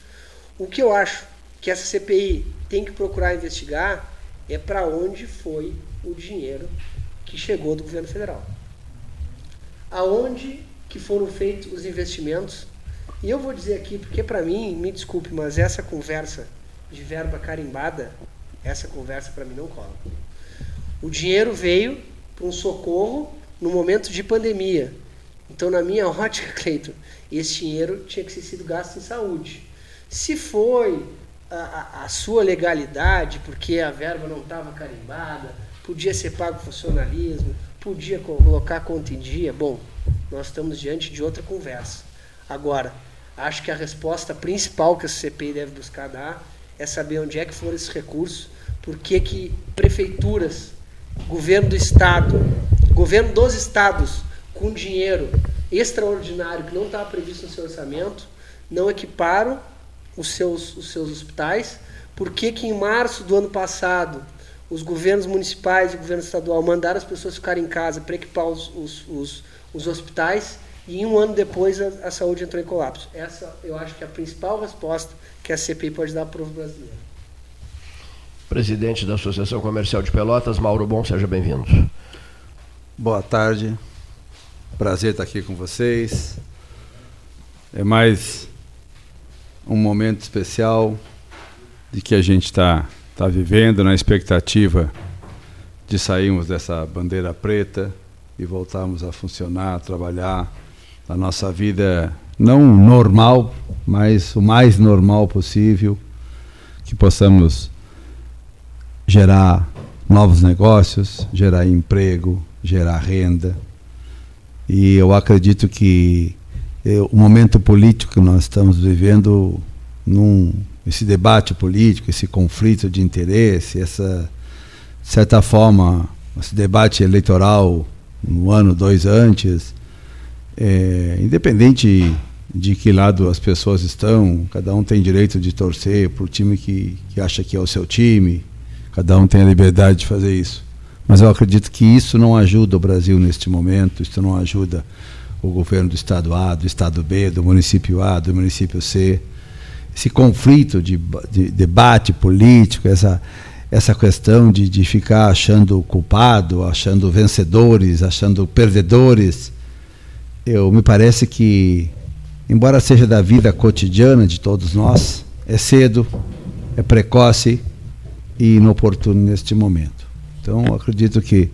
O que eu acho que essa CPI tem que procurar investigar é para onde foi o dinheiro que chegou do governo federal. Aonde que foram feitos os investimentos. E eu vou dizer aqui, porque para mim, me desculpe, mas essa conversa de verba carimbada, essa conversa para mim não cola. O dinheiro veio para um socorro no momento de pandemia. Então, na minha ótica, Cleiton, esse dinheiro tinha que ter sido gasto em saúde. Se foi a, a, a sua legalidade, porque a verba não estava carimbada, podia ser pago funcionalismo, podia colocar conta em dia, bom, nós estamos diante de outra conversa. Agora, acho que a resposta principal que a CPI deve buscar dar é saber onde é que foram esses recursos, por que, que prefeituras governo do estado, governo dos estados com dinheiro extraordinário que não estava previsto no seu orçamento, não equiparam os seus, os seus hospitais. Por que, que em março do ano passado os governos municipais e o governo estadual mandaram as pessoas ficarem em casa para equipar os, os, os, os, hospitais e um ano depois a, a saúde entrou em colapso? Essa eu acho que é a principal resposta que a CPI pode dar para o povo brasileiro presidente da Associação Comercial de Pelotas, Mauro Bom, seja bem-vindo. Boa tarde, prazer estar aqui com vocês. É mais um momento especial de que a gente está tá vivendo na expectativa de sairmos dessa bandeira preta e voltarmos a funcionar, a trabalhar a nossa vida não normal, mas o mais normal possível, que possamos gerar novos negócios, gerar emprego, gerar renda. E eu acredito que eu, o momento político que nós estamos vivendo, num, esse debate político, esse conflito de interesse, essa, de certa forma, esse debate eleitoral um ano, dois antes, é, independente de que lado as pessoas estão, cada um tem direito de torcer para o time que, que acha que é o seu time, cada um tem a liberdade de fazer isso. Mas eu acredito que isso não ajuda o Brasil neste momento, isso não ajuda o governo do estado A, do estado B, do município A, do município C. Esse conflito de, de debate político, essa, essa questão de, de ficar achando culpado, achando vencedores, achando perdedores, eu me parece que, embora seja da vida cotidiana de todos nós, é cedo, é precoce e inoportuno neste momento. Então, acredito que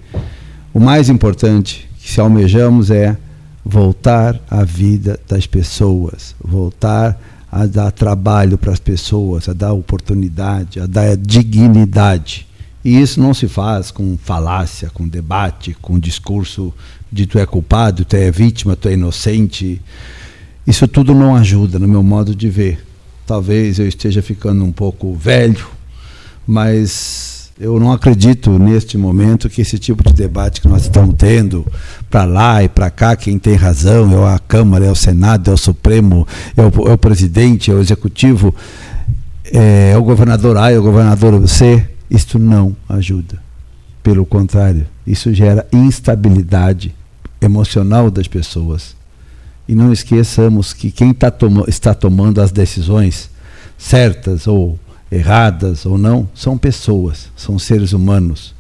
o mais importante que se almejamos é voltar à vida das pessoas, voltar a dar trabalho para as pessoas, a dar oportunidade, a dar dignidade. E isso não se faz com falácia, com debate, com discurso de tu é culpado, tu é vítima, tu é inocente. Isso tudo não ajuda, no meu modo de ver. Talvez eu esteja ficando um pouco velho, mas eu não acredito neste momento que esse tipo de debate que nós estamos tendo para lá e para cá, quem tem razão é a Câmara, é o Senado, é o Supremo, é o, é o presidente, é o Executivo, é, é o governador A, é o governador C. Isto não ajuda. Pelo contrário, isso gera instabilidade emocional das pessoas. E não esqueçamos que quem tá está tomando as decisões certas ou erradas ou não, são pessoas, são seres humanos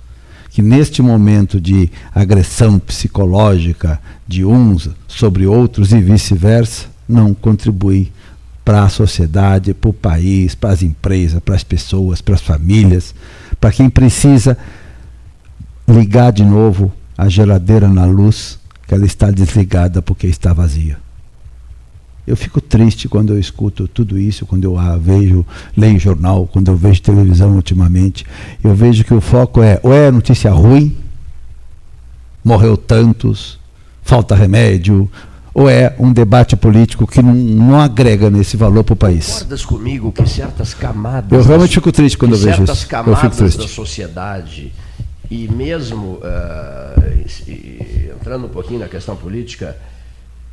que neste momento de agressão psicológica de uns sobre outros e vice-versa, não contribuem para a sociedade, para o país, para as empresas, para as pessoas, para as famílias, para quem precisa ligar de novo a geladeira na luz, que ela está desligada porque está vazia. Eu fico triste quando eu escuto tudo isso, quando eu vejo, leio jornal, quando eu vejo televisão ultimamente. Eu vejo que o foco é ou é notícia ruim, morreu tantos, falta remédio, ou é um debate político que não, não agrega nesse valor para o país. Concordas comigo que certas camadas. Eu realmente fico triste quando eu vejo isso. Certas camadas da sociedade e mesmo uh, entrando um pouquinho na questão política,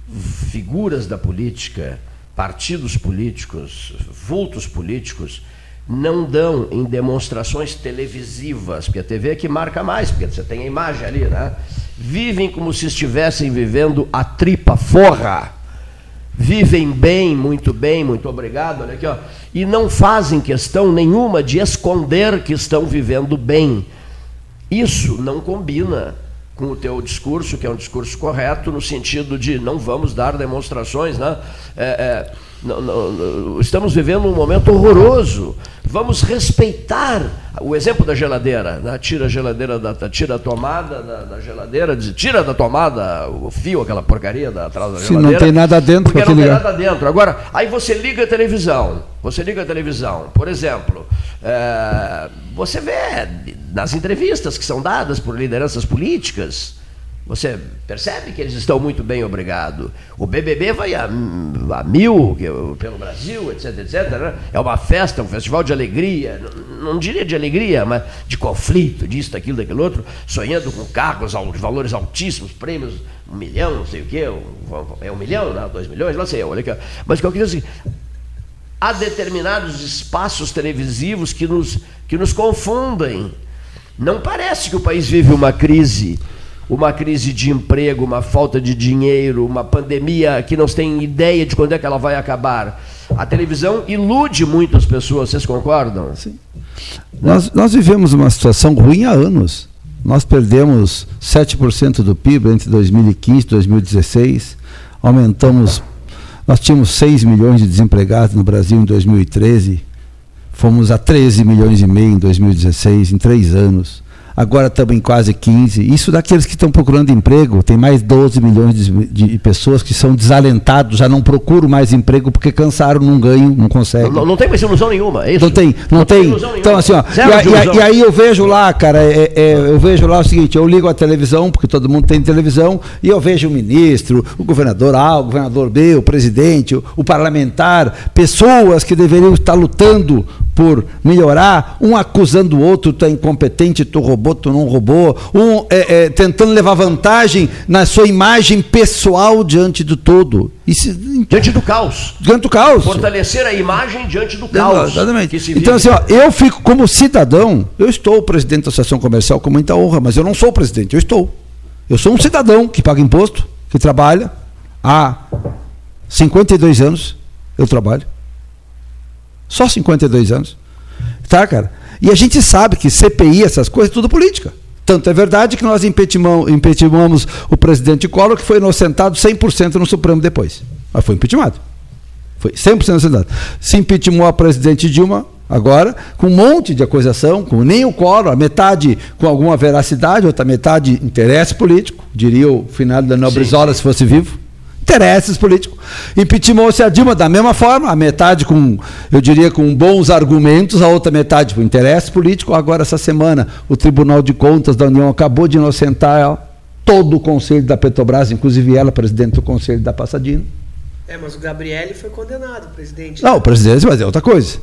figuras da política, partidos políticos, vultos políticos, não dão em demonstrações televisivas, porque a TV é que marca mais, porque você tem a imagem ali, né? Vivem como se estivessem vivendo a tripa forra. Vivem bem, muito bem, muito obrigado, olha aqui, ó. E não fazem questão nenhuma de esconder que estão vivendo bem. Isso não combina com o teu discurso, que é um discurso correto, no sentido de não vamos dar demonstrações, né? É, é, não, não, estamos vivendo um momento horroroso. Vamos respeitar o exemplo da geladeira. Né? Tira a geladeira, da, tira a tomada da, da geladeira, diz, tira da tomada o fio, aquela porcaria da, atrás da Se geladeira. Se não tem nada dentro, porque não tem nada dentro. Agora, aí você liga a televisão. Você liga a televisão, por exemplo, é, você vê nas entrevistas que são dadas por lideranças políticas, você percebe que eles estão muito bem, obrigado. O BBB vai a, a mil pelo Brasil, etc, etc. Né? É uma festa, um festival de alegria, não, não, diria de alegria, mas de conflito, disso, daquilo, daquilo outro, sonhando com cargos de valores altíssimos, prêmios, um milhão, não sei o quê, um, é um milhão, não, dois milhões, não sei, olha aqui. Mas o que eu queria dizer assim, há determinados espaços televisivos que nos, que nos confundem. Não parece que o país vive uma crise uma crise de emprego, uma falta de dinheiro, uma pandemia que não se tem ideia de quando é que ela vai acabar. A televisão ilude muitas pessoas, vocês concordam? Sim. Nós, nós vivemos uma situação ruim há anos. Nós perdemos 7% do PIB entre 2015 e 2016, aumentamos, nós tínhamos 6 milhões de desempregados no Brasil em 2013, fomos a 13 milhões e meio em 2016, em três anos agora estamos em quase 15. Isso daqueles que estão procurando emprego, tem mais 12 milhões de, de, pessoas que são desalentados, já não procuram mais emprego porque cansaram, não ganham, não conseguem. Não, não tem mais ilusão nenhuma, é isso? Não tem, não, não tem. tem então, assim, ó, e, e, e, aí eu vejo lá, cara, é, é, eu vejo lá o seguinte, eu ligo a televisão, porque todo mundo tem televisão, e eu vejo o ministro, o governador A, o governador B, o presidente, o, o parlamentar, pessoas que deveriam estar lutando por melhorar, um acusando o outro, tu é incompetente, tu roubou, tu não roubou, um é, é, tentando levar vantagem na sua imagem pessoal diante do todo. Diante do caos. Diante do caos. Fortalecer a imagem diante do caos. Exatamente. Então, assim, ó, eu fico como cidadão, eu estou presidente da Associação Comercial com muita honra, mas eu não sou presidente, eu estou. Eu sou um cidadão que paga imposto, que trabalha há 52 anos, eu trabalho. Só 52 anos. Tá, cara? E a gente sabe que CPI, essas coisas, é tudo política. Tanto é verdade que nós impetimamos, o presidente Collor, que foi inocentado 100% no Supremo depois. Mas foi impeachmentado. Foi 100% inocentado. Se impeachmentou a presidente Dilma, agora, com um monte de acusação, com nem o Collor, a metade com alguma veracidade, outra metade interesse político, diria o final da Nobrizola se fosse vivo interesses políticos. Impeachment-se a Dilma da mesma forma, a metade com, eu diria, com bons argumentos, a outra metade com interesse político. Agora, essa semana, o Tribunal de Contas da União acabou de inocentar todo o conselho da Petrobras, inclusive ela, presidente do conselho da Passadina. É, mas o Gabriele foi condenado, presidente. Não, o presidente, mas é outra coisa.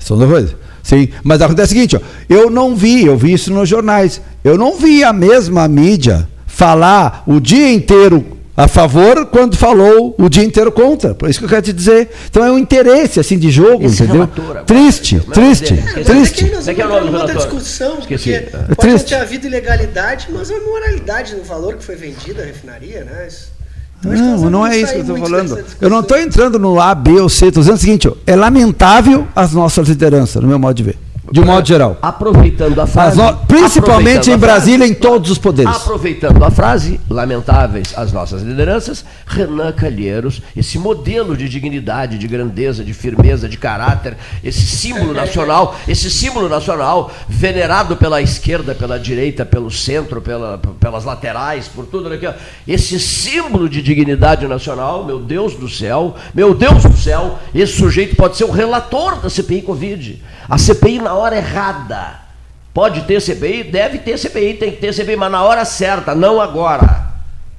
São duas coisas. Sim, mas acontece o seguinte, ó, eu não vi, eu vi isso nos jornais, eu não vi a mesma mídia falar o dia inteiro a favor quando falou o dia inteiro contra. Por isso que eu quero te dizer. Então é um interesse assim de jogo, Esse entendeu? Agora, triste, é triste, é, triste. Mas aqui nós vamos outra discussão, Esqueci. porque é. pode triste. ter havido ilegalidade, mas a moralidade no valor que foi vendido a refinaria, né? Então, não, não é isso que eu estou falando. Eu não estou entrando no A, B ou C, estou dizendo o seguinte, ó, é lamentável as nossas lideranças, no meu modo de ver de um modo geral. Aproveitando a frase. No... Principalmente em Brasília, frase, em todos os poderes. Aproveitando a frase, lamentáveis as nossas lideranças, Renan Calheiros, esse modelo de dignidade, de grandeza, de firmeza, de caráter, esse símbolo nacional, esse símbolo nacional, venerado pela esquerda, pela direita, pelo centro, pela, pelas laterais, por tudo aqui, esse símbolo de dignidade nacional, meu Deus do céu, meu Deus do céu, esse sujeito pode ser o relator da CPI Covid. A CPI na hora errada. Pode ter CPI? Deve ter CPI, tem que ter CPI, mas na hora certa, não agora.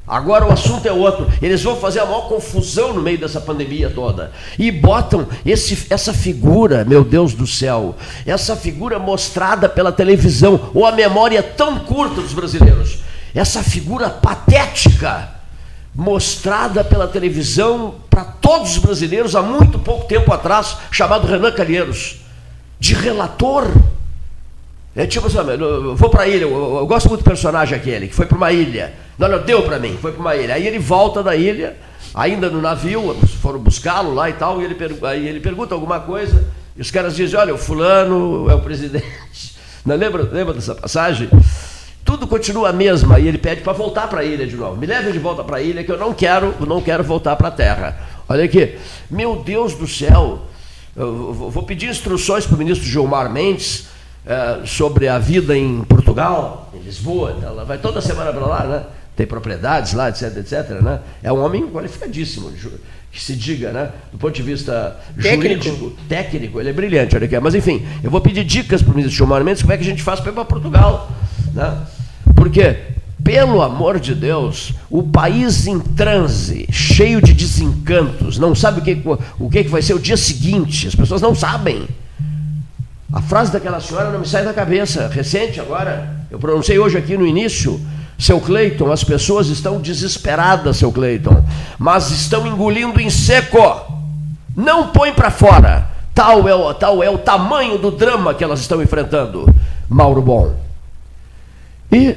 Agora o assunto é outro. Eles vão fazer a maior confusão no meio dessa pandemia toda. E botam esse, essa figura, meu Deus do céu, essa figura mostrada pela televisão, ou a memória tão curta dos brasileiros, essa figura patética mostrada pela televisão para todos os brasileiros há muito pouco tempo atrás, chamado Renan Calheiros de relator. É tipo assim, eu vou a ilha, eu, eu, gosto muito do personagem aquele, que foi para uma ilha. Não, não, deu para mim, foi para uma ilha. Aí ele volta da ilha, ainda no navio, foram buscá-lo lá e tal, e ele, aí ele pergunta alguma coisa, e os caras dizem, olha, o fulano é o presidente. Não, lembra, lembra dessa passagem? Tudo continua a mesma, e ele pede para voltar para a ilha de novo. Me leve de volta para a ilha, que eu não quero, não quero voltar para a terra. Olha aqui, meu Deus do céu, eu vou pedir instruções para o ministro Gilmar Mendes é, sobre a vida em Portugal, em Lisboa. Ela vai toda semana para lá, né? Tem propriedades lá, etc, etc. Né? É um homem qualificadíssimo, que se diga, né? Do ponto de vista técnico. jurídico, técnico, ele é brilhante, olha aqui. Mas enfim, eu vou pedir dicas para o ministro Gilmar Mendes como é que a gente faz para ir para Portugal. Né? Porque pelo amor de Deus, o país em transe, cheio de desencantos, não sabe o que, o que vai ser o dia seguinte, as pessoas não sabem. A frase daquela senhora não me sai da cabeça, recente agora, eu pronunciei hoje aqui no início. Seu Cleiton, as pessoas estão desesperadas, seu Cleiton, mas estão engolindo em seco. Não põe para fora. Tal é, o, tal é o tamanho do drama que elas estão enfrentando. Mauro Bom. E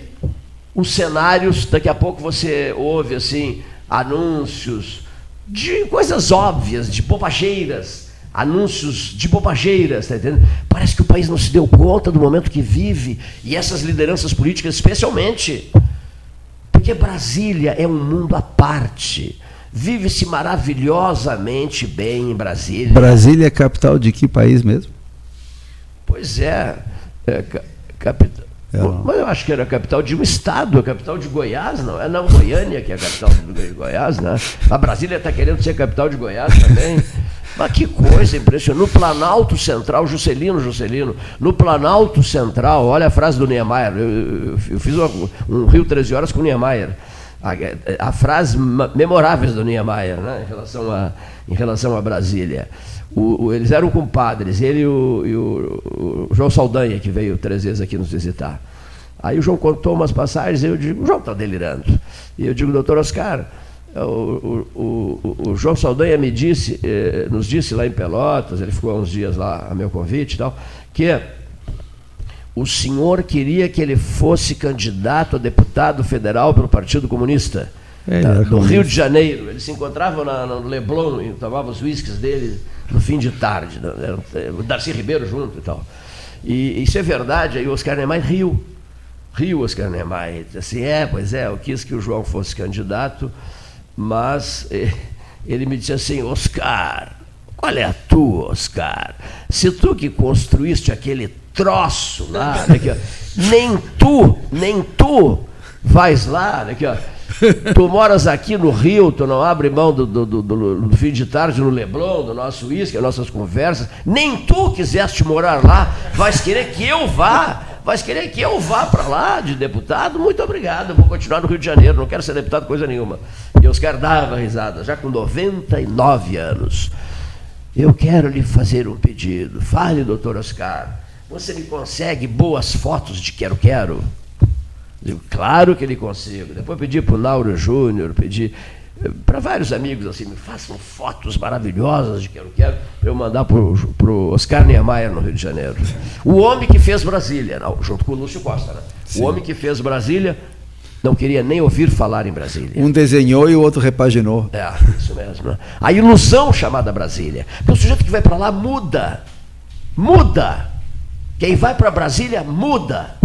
os cenários, daqui a pouco você ouve assim anúncios de coisas óbvias, de bobageiras, anúncios de bobageiras, tá entendendo? Parece que o país não se deu conta do momento que vive e essas lideranças políticas especialmente. Porque Brasília é um mundo à parte. Vive-se maravilhosamente bem em Brasília. Brasília é capital de que país mesmo? Pois é, é capital mas eu acho que era a capital de um estado, a capital de Goiás, não é não Goiânia que é a capital de Goiás, né? A Brasília está querendo ser capital de Goiás também. Mas que coisa impressionante. No Planalto Central, Juscelino, Juscelino, no Planalto Central, olha a frase do Niemeyer, eu, eu, eu fiz uma, um Rio 13 Horas com o Niemeyer. A, a frase memorável do Niemeyer né, em, relação a, em relação a Brasília. O, o, eles eram compadres, ele e o, e o, João Saldanha, que veio três vezes aqui nos visitar. Aí o João contou umas passagens e eu digo, o João está delirando. E eu digo, doutor Oscar, o, João Saldanha me disse, eh, nos disse lá em Pelotas, ele ficou uns dias lá a meu convite e tal, que o senhor queria que ele fosse candidato a deputado federal pelo Partido Comunista é, da, do Rio de Janeiro. Eles se encontravam na, no Leblon e tomavam os uísques dele no fim de tarde. Né? O Darcy Ribeiro junto e tal. E isso é verdade, aí o Oscar Niemeyer riu Rio Oscar Niemeyer. Assim, é, pois é, eu quis que o João fosse candidato, mas eh, ele me disse assim, Oscar, qual é a tua, Oscar? Se tu que construíste aquele troço lá, aqui, nem tu, nem tu vais lá, ó, tu moras aqui no Rio, tu não abre mão do, do, do, do fim de tarde no Leblon, do nosso uísque, das nossas conversas, nem tu quiseste morar lá, vais querer que eu vá Vai querer que eu vá para lá de deputado? Muito obrigado, vou continuar no Rio de Janeiro, não quero ser deputado coisa nenhuma. E Oscar dava risada, já com 99 anos. Eu quero lhe fazer um pedido. Fale, doutor Oscar. Você me consegue boas fotos de quero quero? Digo, claro que ele consigo. Depois pedi para o Nauro Júnior, pedi para vários amigos assim, me façam fotos maravilhosas de quero quero, para eu mandar para o Oscar Niemeyer no Rio de Janeiro. O homem que fez Brasília, não, junto com o Lúcio Costa, né? o homem que fez Brasília não queria nem ouvir falar em Brasília. Um desenhou e o outro repaginou. É, isso mesmo. Né? A ilusão chamada Brasília. Porque o sujeito que vai para lá muda. Muda. Quem vai para Brasília muda.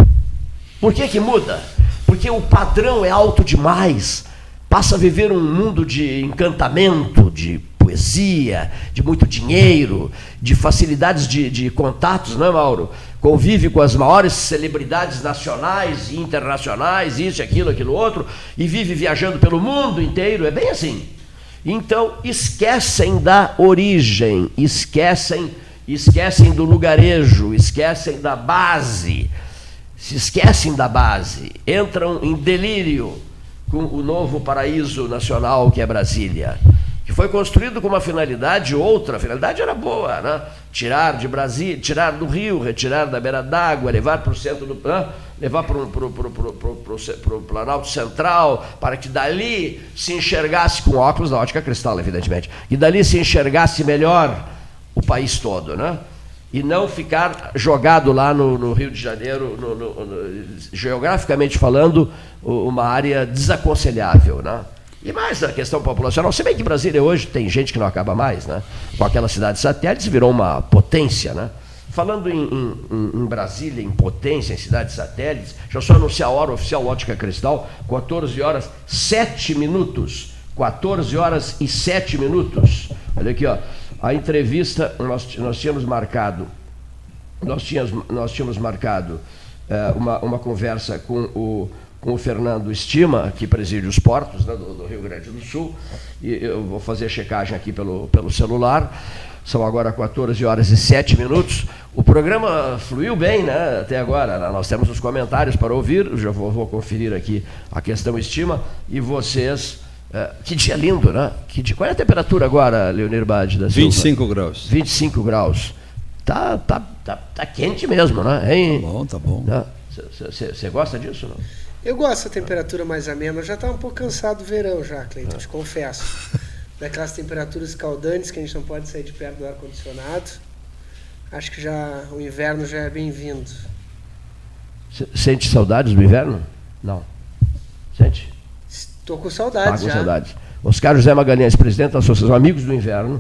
Por que, que muda? Porque o padrão é alto demais passa a viver um mundo de encantamento, de poesia, de muito dinheiro, de facilidades de, de contatos, não é, Mauro? Convive com as maiores celebridades nacionais e internacionais, isso, aquilo, aquilo outro, e vive viajando pelo mundo inteiro, é bem assim. Então, esquecem da origem, esquecem, esquecem do lugarejo, esquecem da base, se esquecem da base, entram em delírio com o novo paraíso nacional que é Brasília, que foi construído com uma finalidade outra, a finalidade era boa, né? tirar de Brasília, tirar do Rio, retirar da beira d'água, levar para o centro do né? levar para o Planalto Central, para que dali se enxergasse com óculos da ótica cristal, evidentemente, que dali se enxergasse melhor o país todo, né? e não ficar jogado lá no, no Rio de Janeiro, no, no, geograficamente falando, uma área desaconselhável. Né? E mais a questão populacional, se bem que Brasília hoje tem gente que não acaba mais, né? com aquela cidade satélite virou uma potência. Né? Falando em, em, em, Brasília, em potência, em cidades satélites, já só anunciar a hora oficial Ótica Cristal, 14 horas 7 minutos. 14 horas e 7 minutos. Olha aqui, ó. A entrevista, nós, nós tínhamos marcado, nós tínhamos, nós tínhamos marcado é, uma, uma conversa com o, com o Fernando Estima, que preside os portos né, do, do, Rio Grande do Sul, e eu vou fazer a checagem aqui pelo, pelo celular. São agora 14 horas e 7 minutos. O programa fluiu bem, né? Até agora. Nós temos os comentários para ouvir. Já vou, vou conferir aqui a questão estima. E vocês é, que dia lindo, né? Que dia, qual é a temperatura agora, Leonir Bade da Silva? 25 graus. 25 graus. Tá, tá, tá, tá quente mesmo, né? Hein? Tá bom, tá bom. Você né? gosta disso, não? Eu gosto da temperatura mais amena. Eu já estava um pouco cansado do verão já, Cleiton, te confesso. Daquelas temperaturas escaldantes que a gente não pode sair de perto do ar-condicionado. Acho que já o inverno já é bem-vindo. Sente saudades do inverno? Não. Sente? Estou com saudades. Tá com saudades. Oscar José Magalhães, presidente da Associação Amigos do Inverno.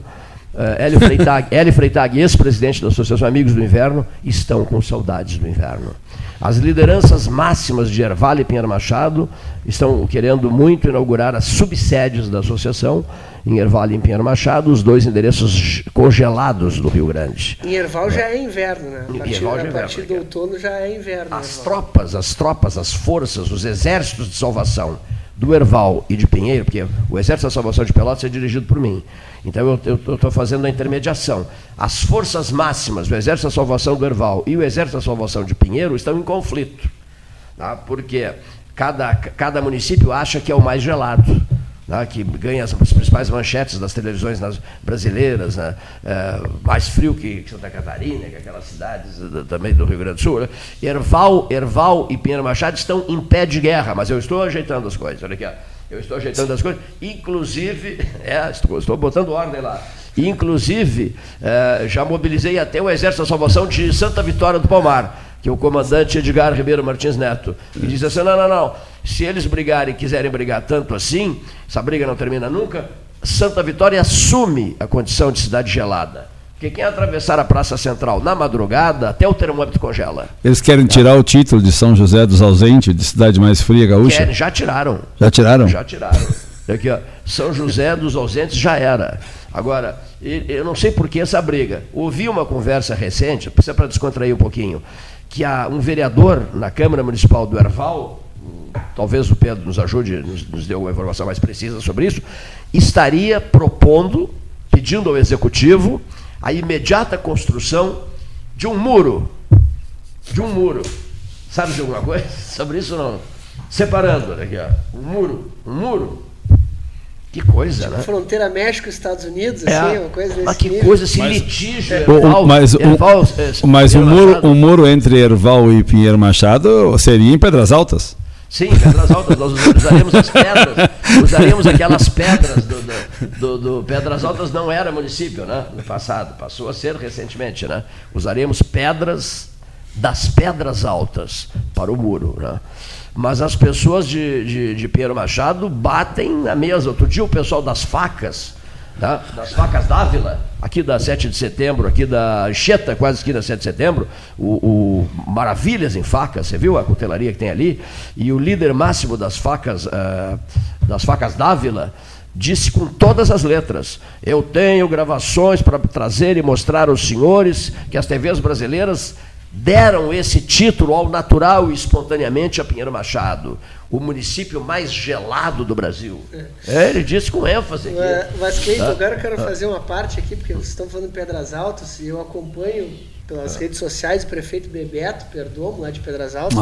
Uh, Hélio Freitag, Hélio Freitag ex-presidente da Associação Amigos do Inverno, estão com saudades do inverno. As lideranças máximas de Erval e Pinheiro Machado estão querendo muito inaugurar as subsedes da associação em Erval e em Pinheiro Machado, os dois endereços congelados do Rio Grande. Em Erval já é inverno, né? A partir, Erval já é inverno, a partir do outono já é inverno. As tropas, as tropas, as forças, os exércitos de salvação do Erval e de Pinheiro, porque o Exército da Salvação de Pelotas é dirigido por mim. Então eu estou fazendo a intermediação. As forças máximas do Exército da Salvação do Erval e o Exército da Salvação de Pinheiro estão em conflito. Tá? Porque cada, cada município acha que é o mais gelado. Né, que ganha as, as principais manchetes das televisões nas, brasileiras, né, é, mais frio que Santa Catarina, que aquelas cidades do, também do Rio Grande do Sul. Né. Erval, Erval e Pinheiro Machado estão em pé de guerra, mas eu estou ajeitando as coisas. Olha aqui, ó. eu estou ajeitando as coisas, inclusive, é, estou, estou botando ordem lá. Inclusive, é, já mobilizei até o Exército da Salvação de Santa Vitória do Palmar que é o comandante Edgar Ribeiro Martins Neto, e diz assim: não, não, não, se eles brigarem e quiserem brigar tanto assim, essa briga não termina nunca, Santa Vitória assume a condição de cidade gelada. Porque quem atravessar a Praça Central na madrugada, até o termômetro congela. Eles querem tirar o título de São José dos Ausentes, de cidade mais fria gaúcha? Querem, já tiraram. Já tiraram? Já tiraram. Aqui, ó, São José dos Ausentes já era. Agora, eu não sei por que essa briga. Ouvi uma conversa recente, precisa para descontrair um pouquinho, que há um vereador na Câmara Municipal do Erval, talvez o Pedro nos ajude, nos, nos dê uma informação mais precisa sobre isso, estaria propondo, pedindo ao Executivo, a imediata construção de um muro. De um muro. Sabe de alguma coisa sobre isso não? Separando, aqui, ó, um muro, um muro que coisa, tipo, né? Fronteira México-Estados Unidos, é, assim, uma coisa desse Mas que nível. coisa, esse mas, litígio. É, Erval, mas Erval, o, mas o, muro, o muro entre Erval e Pinheiro Machado seria em Pedras Altas? Sim, Pedras Altas, nós usaríamos as pedras, usaríamos aquelas pedras do, do, do, Pedras Altas não era município, né? No passado, passou a ser recentemente, né? Usaríamos pedras das Pedras Altas para o muro, né? mas as pessoas de, de, de Pinheiro Machado batem na mesa. Outro dia o pessoal das facas, tá? das facas Dávila, aqui da 7 de setembro, aqui da Anchieta, quase esquina 7 de setembro, o, o, Maravilhas em facas, você viu a cutelaria que tem ali? E o líder máximo das facas, uh, das facas Dávila, disse com todas as letras: Eu tenho gravações para trazer e mostrar aos senhores que as TVs brasileiras deram esse título ao natural e espontaneamente a Pinheiro Machado, o município mais gelado do Brasil. É, ele disse com ênfase. Aqui. Mas, Cleiton, ah, agora eu quero ah, fazer uma parte aqui, porque vocês estão falando em Pedras Altas e eu acompanho pelas ah, redes sociais o prefeito Bebeto Perdomo, lá de Pedras Altas,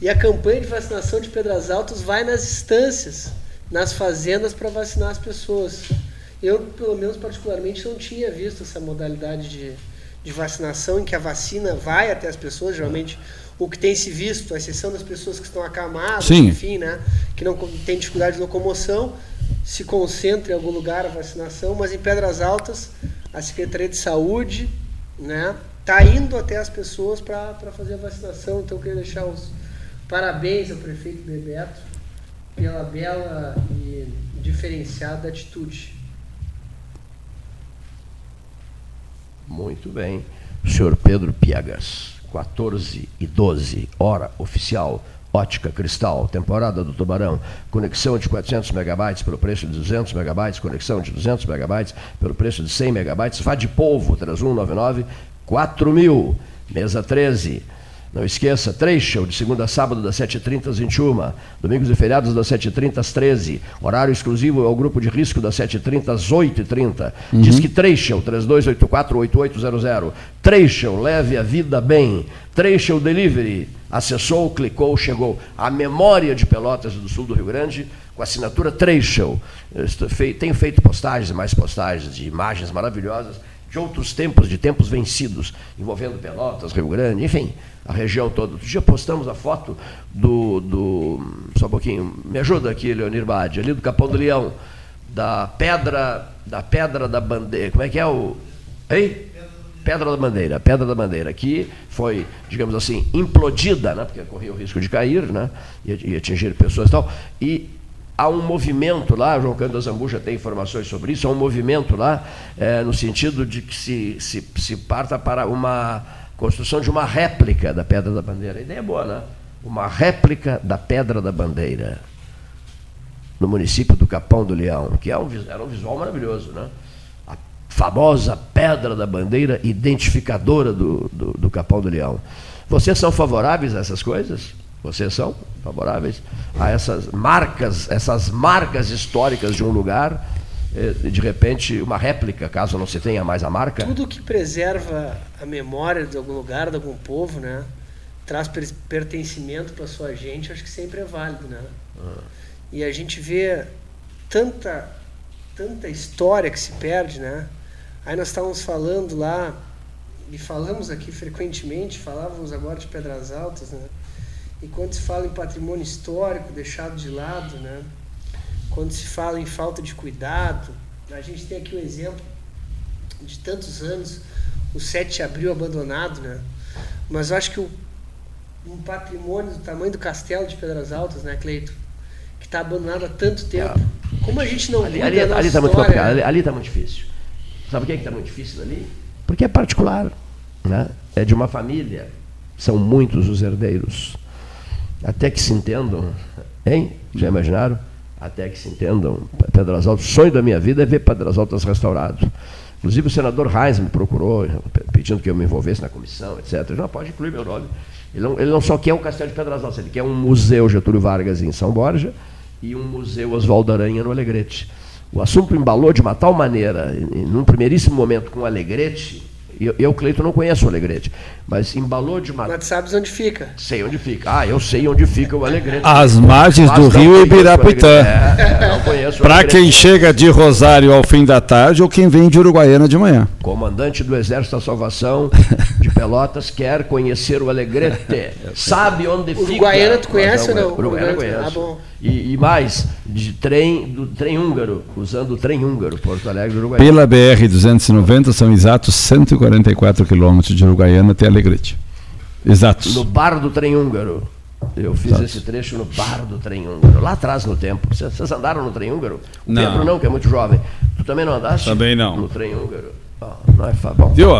e a campanha de vacinação de Pedras Altas vai nas instâncias, nas fazendas para vacinar as pessoas. Eu, pelo menos particularmente, não tinha visto essa modalidade de, de vacinação em que a vacina vai até as pessoas, geralmente o que tem se visto, a exceção das pessoas que estão acamadas, Sim. enfim, né, que não têm dificuldade de locomoção, se concentra em algum lugar a vacinação, mas em Pedras Altas, a Secretaria de Saúde, né, está indo até as pessoas para fazer a vacinação, então eu queria deixar os parabéns ao prefeito Bebeto pela bela e diferenciada atitude. Muito bem. Senhor Pedro Piegas, 14 e 12, hora oficial, ótica cristal, temporada do Tubarão, conexão de 400 megabytes pelo preço de 200 megabytes, conexão de 200 megabytes pelo preço de 100 megabytes, vá de polvo, 3199 4000, mesa 13. Não esqueça, Trecho, de segunda a sábado, das 7h30 às 21 Domingos e feriados, das 7h30 às 13 Horário exclusivo ao grupo de risco, das 7h30 às 8h30. Uhum. Diz que Trecho, 3284-8800. Trecho, leve a vida bem. Trecho Delivery. Acessou, clicou, chegou. A memória de Pelotas do Sul do Rio Grande, com assinatura Trecho. Tenho feito postagens e mais postagens de imagens maravilhosas de outros tempos, de tempos vencidos, envolvendo Pelotas, Rio Grande, enfim, a região toda. Outro dia postamos a foto do, do só um pouquinho, me ajuda aqui, Leonir Bade, ali do Capão do Leão, da pedra, da pedra da bandeira, como é que é o... Hein? Pedra da Bandeira, Pedra da Bandeira, que foi, digamos assim, implodida, né, porque corria o risco de cair, né, e, e atingir pessoas e tal, e há um movimento lá, João Cândido Zambuja tem informações sobre isso, há um movimento lá é, no sentido de que se, se, se parta para uma construção de uma réplica da Pedra da Bandeira. A ideia é boa, né? Uma réplica da Pedra da Bandeira no município do Capão do Leão, que é um, era um visual maravilhoso, né? A famosa Pedra da Bandeira identificadora do, do, do Capão do Leão. Vocês são favoráveis a essas coisas? Vocês são favoráveis a essas marcas, essas marcas históricas de um lugar, de repente uma réplica, caso não se tenha mais a marca? Tudo que preserva a memória de algum lugar, de algum povo, né? traz pertencimento para sua gente, acho que sempre é válido, né? E a gente vê tanta tanta história que se perde, né? Aí nós estávamos falando lá e falamos aqui frequentemente, falávamos agora de Pedras Altas, né? E quando se fala em patrimônio histórico deixado de lado, né? Quando se fala em falta de cuidado, a gente tem aqui o exemplo de tantos anos, o 7 de abril abandonado, né? Mas eu acho que o, um patrimônio do tamanho do castelo de Pedras Altas, né, Cleito? Que está abandonado há tanto tempo. É. Como a gente não ali, ali, ali está muito complicado, ali, ali está muito difícil. Sabe por que está muito difícil ali? Porque é particular. Né? É de uma família. São muitos os herdeiros. Até que se entendam, hein? Já imaginaram? Até que se entendam. Pedras Altas. O sonho da minha vida é ver Pedras Altas restaurado. Inclusive o senador Reis me procurou, pedindo que eu me envolvesse na comissão, etc. Não, pode incluir meu nome. Ele não, ele não só quer o Castelo de Pedras Altas, ele quer um museu Getúlio Vargas em São Borja e um museu Oswaldo Aranha no Alegrete. O assunto embalou de uma tal maneira, num primeiríssimo momento com o Alegrete, eu, eu Cleito, não conheço o Alegrete, mas embalou de uma. Mas sabes onde fica? Sei onde fica. Ah, eu sei onde fica o Alegrete. As margens do rio Ibirapitã. É, Para quem chega de Rosário ao fim da tarde ou quem vem de Uruguaiana de manhã. Comandante do Exército da Salvação de Pelotas quer conhecer o Alegrete. Sabe onde fica. Uruguaiana tu conhece ou não? Uruguaiana conheço. Ah, bom. E, e, mais, de trem, do trem húngaro, usando o trem húngaro, Porto Alegre, Uruguaiana. Pela BR-290 são exatos 144 quilômetros de Uruguaiana até Alegrete. Exatos. No bar do trem húngaro. Eu fiz Exato. esse trecho no bar do trem húngaro, lá atrás no tempo. Vocês andaram no trem húngaro? O não. Pedro não, que é muito jovem. Tu também não andaste? Também não. No trem húngaro? Oh, não é bom. Viu?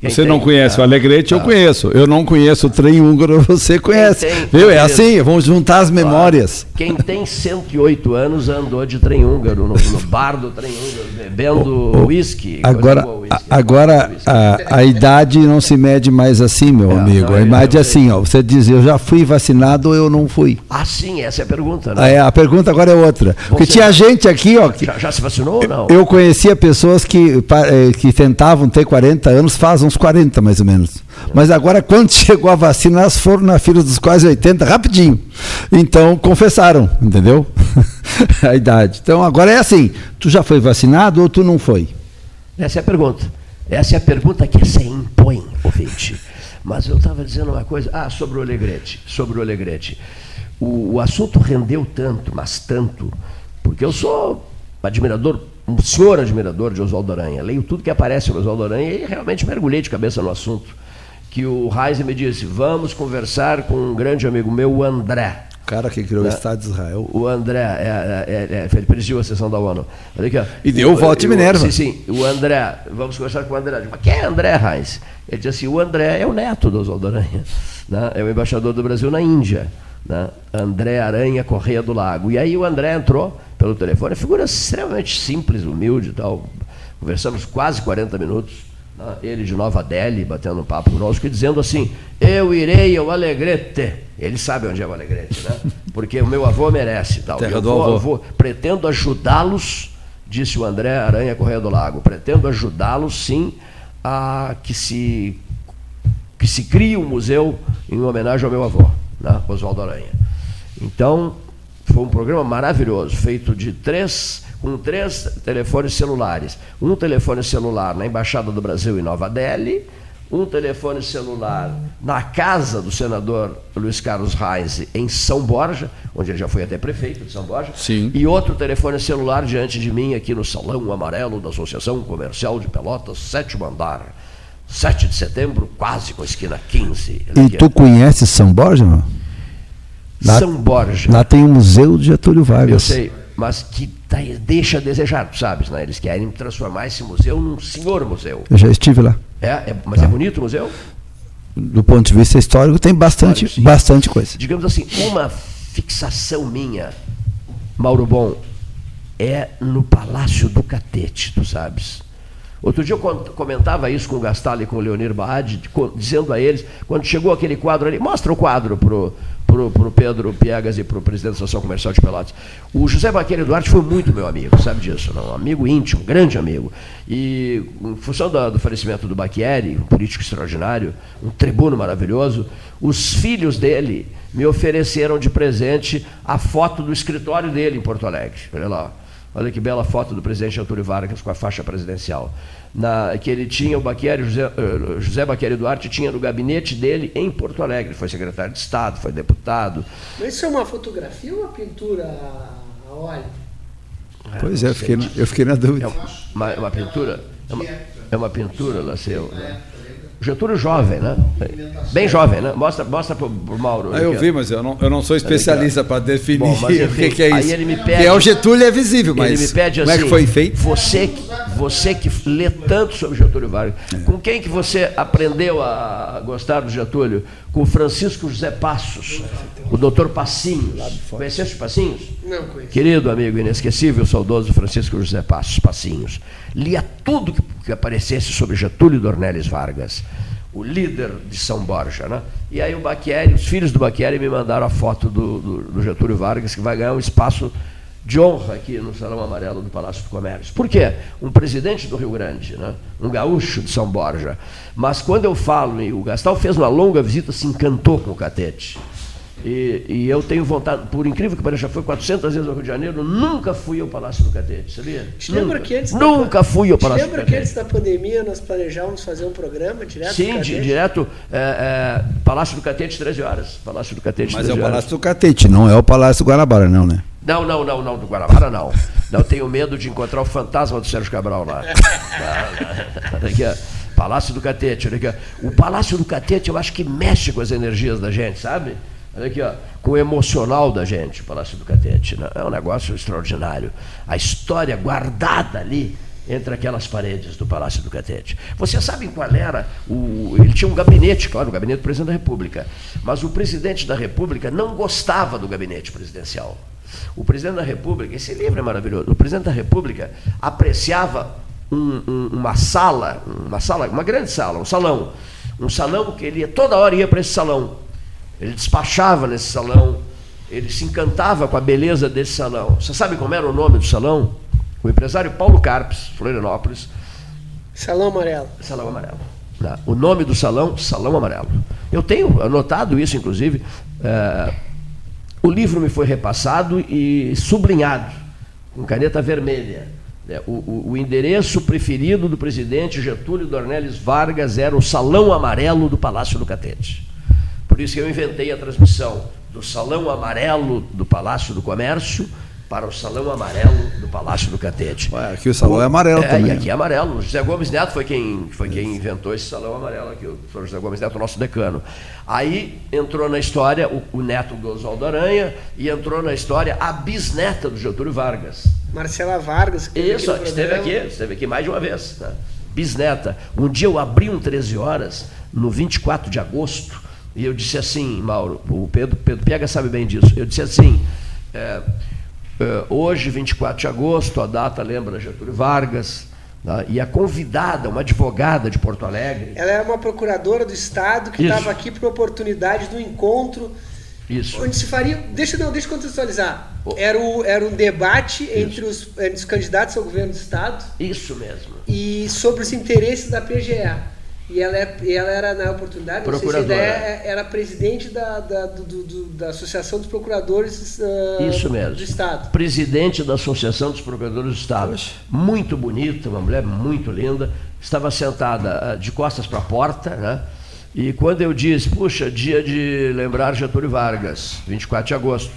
Você tem, não conhece ah, o Alegrete, eu ah. conheço. Eu não conheço o trem húngaro, você conhece. Tem, Viu? É assim, vamos juntar as memórias. Quem tem 108 anos andou de trem húngaro, no, no bar do trem húngaro, bebendo uísque. Agora, agora a, a, idade não se mede mais assim, meu é, amigo. Não, a idade é assim, ó, você diz, eu já fui vacinado ou eu não fui. Ah, sim, essa é a pergunta. Né? É, a pergunta agora é outra. Porque tinha gente aqui, ó. Que, já, já, se vacinou ou não? Eu conhecia pessoas que, eh, que tentavam ter 40 anos faz uns 40 mais ou menos. Mas agora, quando chegou a vacina, elas foram na fila dos quase 80 rapidinho. Então, confessaram, entendeu? a idade. Então, agora é assim: tu já foi vacinado ou tu não foi? Essa é a pergunta. Essa é a pergunta que você impõe, ouvinte. Mas eu estava dizendo uma coisa. Ah, sobre o Alegrete. Sobre o Alegrete. O, o assunto rendeu tanto, mas tanto, porque eu sou admirador um senhor admirador de Oswaldo Aranha. Leio tudo que aparece no Oswaldo Aranha e realmente mergulhei de cabeça no assunto. Que o Reis me disse: vamos conversar com um grande amigo meu, o André. O cara que criou né? o Estado de Israel. O André, é, é, é, ele presidiu a sessão da ONU. Aqui, e deu o voto de Minerva. Sim, sim. O André, vamos conversar com o André. Mas quem é André Reis? Ele disse assim: o André é o neto do Oswaldo Aranha. Né? É o embaixador do Brasil na Índia. Né? André Aranha Correia do Lago. E aí o André entrou pelo telefone, figura extremamente simples, humilde e tal. Conversamos quase 40 minutos, né? ele de Nova Delhi, batendo um papo conosco e dizendo assim: Eu irei ao Alegrete. Ele sabe onde é o Alegrete, né? Porque o meu avô merece tal. Terra eu do vou, avô. Vou, pretendo ajudá-los, disse o André Aranha Correia do Lago, pretendo ajudá-los sim a que se, que se crie um museu em homenagem ao meu avô, né? Oswaldo Aranha. Então, foi um programa maravilhoso, feito de três, com três telefones celulares. Um telefone celular na Embaixada do Brasil em Nova Delhi, um telefone celular na casa do senador Luiz Carlos Reis em São Borja, onde ele já foi até prefeito de São Borja, Sim. e outro telefone celular diante de mim aqui no Salão Amarelo da Associação Comercial de Pelotas, sétimo andar. 7 de setembro, quase com a esquina 15. E tu conhece São Borja, não? Lá, São Borja. Lá tem o Museu de Getúlio Vargas. Eu sei, mas que tá, deixa a desejar, tu sabes, né? Eles querem transformar esse museu num senhor museu. Eu já estive lá. É, é mas tá. é bonito o museu? Do ponto de vista histórico, tem bastante, Histórico, bastante coisa. Digamos assim, uma fixação minha, Mauro Bom, é no Palácio do Catete, tu sabes. Outro dia eu comentava isso com o Gastal e com o Leonir Baade, dizendo a eles, quando chegou aquele quadro ali, mostra o quadro pro pro, Pedro Piegas e pro presidente da Associação Comercial de Pelotas. O José Baqueiro Duarte foi muito meu amigo, sabe disso, não? Um amigo íntimo, grande amigo. E em função do, do falecimento do Baquieri, um político extraordinário, um tribuno maravilhoso, os filhos dele me ofereceram de presente a foto do escritório dele em Porto Alegre. Olha lá. Olha que bela foto do presidente Getúlio Vargas com a faixa presidencial. Na, que ele tinha, o Baquieri, José, uh, José Baquieri Duarte tinha no gabinete dele em Porto Alegre. Foi secretário de Estado, foi deputado. Mas isso é uma fotografia ou uma pintura a óleo? Pois é, eu fiquei, na, eu fiquei na dúvida. É uma, uma pintura? É uma, é uma pintura, Laceu. Né? Getúlio jovem, né? Bem jovem, né? Mostra, mostra pro, pro Mauro. Ah, eu vi, mas eu não, eu não sou especialista para definir Bom, mas, enfim, o que, que, é isso. Aí ele me pede, que é o Getúlio é visível, mas ele me pede como assim, é que foi feito? Você, você que lê tanto sobre Getúlio Vargas, é. com quem que você aprendeu a gostar do Getúlio? Com Francisco José Passos, o doutor Passinhos. Conheceste o Passinhos? Não conheço. Querido amigo inesquecível, saudoso Francisco José Passos, Passinhos. Lia tudo que, que aparecesse sobre Getúlio Dornelles Vargas o líder de São Borja. Né? E aí o Baquieri, os filhos do Baquieri me mandaram a foto do, do, do, Getúlio Vargas, que vai ganhar um espaço de honra aqui no Salão Amarelo do Palácio do Comércio. Por quê? Um presidente do Rio Grande, né? um gaúcho de São Borja. Mas quando eu falo, e o Gastal fez uma longa visita, se encantou com o Catete. E, e, eu tenho vontade, por incrível que pareça, já foi 400 vezes ao Rio de Janeiro, nunca fui ao Palácio do Catete, sabia? Te lembra que antes nunca da, fui ao Palácio do Catete. lembra que antes da pandemia nós planejávamos fazer um programa direto Sim, di, direto, é, é, Palácio do Catete, 13 horas. Palácio do Catete, Mas é o horas. Palácio do Catete, não é o Palácio do Guanabara, não, né? Não, não, não, não, do Guanabara não. Não tenho medo de encontrar o fantasma do Sérgio Cabral lá. Aqui, Palácio do Catete, olha aqui. O Palácio do Catete eu acho que mexe com as energias da gente, sabe? Olha aqui, ó, com o emocional da gente, o Palácio do Catete. Né? É um negócio extraordinário. A história guardada ali entre aquelas paredes do Palácio do Catete. Vocês sabem qual era o. Ele tinha um gabinete, claro, o gabinete do presidente da República. Mas o presidente da República não gostava do gabinete presidencial. O presidente da República, esse livro é maravilhoso, o presidente da República apreciava um, um, uma sala, uma sala, uma grande sala, um salão. Um salão que ele ia, toda hora ia para esse salão ele despachava nesse salão, ele se encantava com a beleza desse salão. Você sabe como era o nome do salão? O empresário Paulo Carpes, Florianópolis. Salão Amarelo. Salão Amarelo. O nome do salão, Salão Amarelo. Eu tenho anotado isso, inclusive. É, o livro me foi repassado e sublinhado, com caneta vermelha. É, o, o, o, endereço preferido do presidente Getúlio Dornelles Vargas era o Salão Amarelo do Palácio do Catete. Por isso que eu inventei a transmissão do Salão Amarelo do Palácio do Comércio para o Salão Amarelo do Palácio do Catete. Ué, aqui o salão é amarelo é, também. E aqui é amarelo. O José Gomes Neto foi quem, foi quem inventou esse salão amarelo aqui, o professor José Gomes Neto, nosso decano. Aí entrou na história o, o neto do Oswaldo Aranha e entrou na história a bisneta do Getúlio Vargas. Marcela Vargas. Que Isso, aqui esteve aqui, esteve aqui mais de uma vez. Né? Bisneta. Um dia eu abri um 13 horas, no 24 de agosto, e eu disse assim, Mauro, o Pedro, Pedro Pega sabe bem disso. Eu disse assim, é, é, hoje, 24 de agosto, a data lembra Getúlio Vargas, né, e a convidada, uma advogada de Porto Alegre. Ela era uma procuradora do Estado que estava aqui por oportunidade do encontro. Isso. Onde se faria. Deixa, não, deixa eu contextualizar. Era, o, era um debate entre os, entre os candidatos ao governo do Estado. Isso mesmo. E sobre os interesses da PGA. E ela, é, ela era, na oportunidade, Procuradora. Não sei se era presidente da, da, do, do, da Associação dos Procuradores uh, Isso mesmo. do Estado. Presidente da Associação dos Procuradores do Estado. Muito bonita, uma mulher muito linda. Estava sentada uh, de costas para a porta, né? E quando eu disse, puxa, dia de lembrar Getúlio Vargas, 24 de agosto,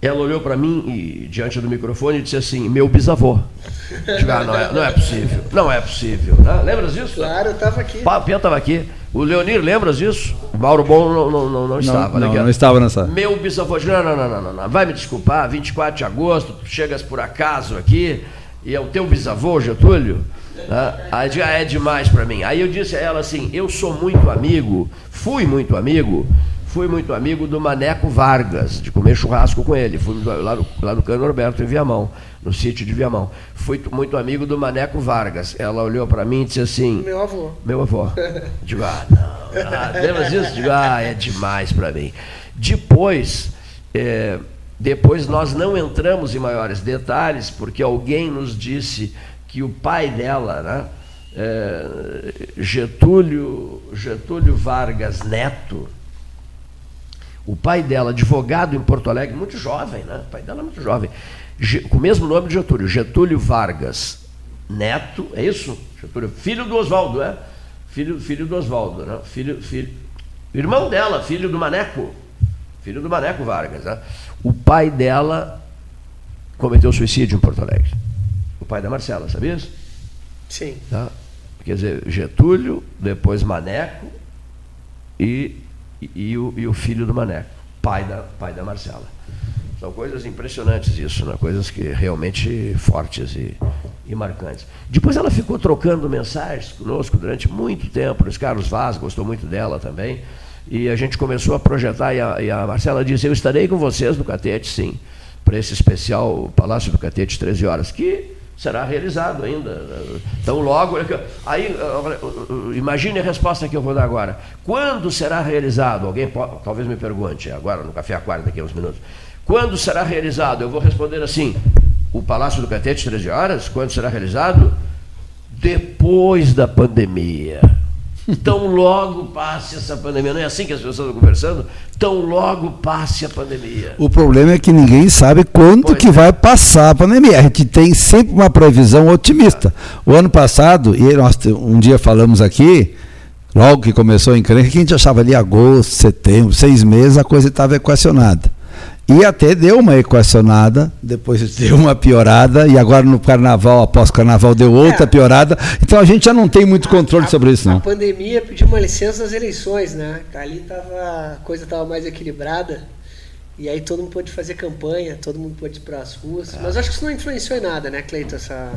ela olhou para mim e, diante do microfone e disse assim: Meu bisavô. Digo, ah, não, é, não é possível, não é possível. Né? Lembras disso? Claro, eu estava aqui. Pia estava aqui. O Leonir, lembras disso? O Mauro Bom não, não, não, não estava. Não, não, não estava nessa. Meu bisavô disse: não, não, não, não, não, não, vai me desculpar, 24 de agosto, tu chegas por acaso aqui e é o teu bisavô, Getúlio. Né? Aí já é demais para mim. Aí eu disse a ela assim: Eu sou muito amigo, fui muito amigo fui muito amigo do Maneco Vargas, de comer churrasco com ele. Fui lá no, lá no Cano Norberto, em Viamão. no sítio de Viamão. Fui muito amigo do Maneco Vargas. Ela olhou para mim e disse assim: Meu avô. Meu avô. Digo, ah, não. Ah, lembra disso? Digo, ah, é demais para mim. Depois, é, depois nós não entramos em maiores detalhes, porque alguém nos disse que o pai dela, né, é, Getúlio, Getúlio Vargas Neto, o pai dela, advogado em Porto Alegre, muito jovem, né? O pai dela é muito jovem, com o mesmo nome de Getúlio, Getúlio Vargas Neto, é isso? Getúlio, filho do Oswaldo, é? Filho, filho do Oswaldo, né? Filho, filho, irmão dela, filho do Maneco, filho do Maneco Vargas, né? O pai dela cometeu suicídio em Porto Alegre. O pai da Marcela, sabia isso? Sim. Tá? Quer dizer, Getúlio, depois Maneco e, e, e, o, e o filho do Maneco, pai da, pai da Marcela. São coisas impressionantes isso, né? coisas que realmente fortes e, e marcantes. Depois ela ficou trocando mensagens conosco durante muito tempo. Luiz Carlos Vaz gostou muito dela também. E a gente começou a projetar, e a, e a Marcela disse, eu estarei com vocês no Catete, sim, para esse especial Palácio do Catete, 13 horas, que será realizado ainda. Tão logo. Aí, imagine a resposta que eu vou dar agora. Quando será realizado? Alguém pode, talvez me pergunte, agora no Café Aquário, daqui a uns minutos. Quando será realizado? Eu vou responder assim: o Palácio do Catete, 13 horas, quando será realizado? Depois da pandemia. Tão logo passe essa pandemia. Não é assim que as pessoas estão conversando? Tão logo passe a pandemia. O problema é que ninguém sabe quando pois que é. vai passar a pandemia. A gente tem sempre uma previsão otimista. O ano passado, e nós um dia falamos aqui, logo que começou a encrenca, que a gente achava ali agosto, setembro, seis meses, a coisa estava equacionada. E até deu uma equacionada, depois deu uma piorada, e agora no carnaval, após o carnaval, deu outra é. piorada. Então a gente já não tem muito controle a, sobre isso, não. A pandemia pediu uma licença nas eleições, né? Ali tava, a coisa estava mais equilibrada. E aí todo mundo pôde fazer campanha, todo mundo pôde ir para as ruas. Mas acho que isso não influenciou em nada, né, Cleiton? Essa,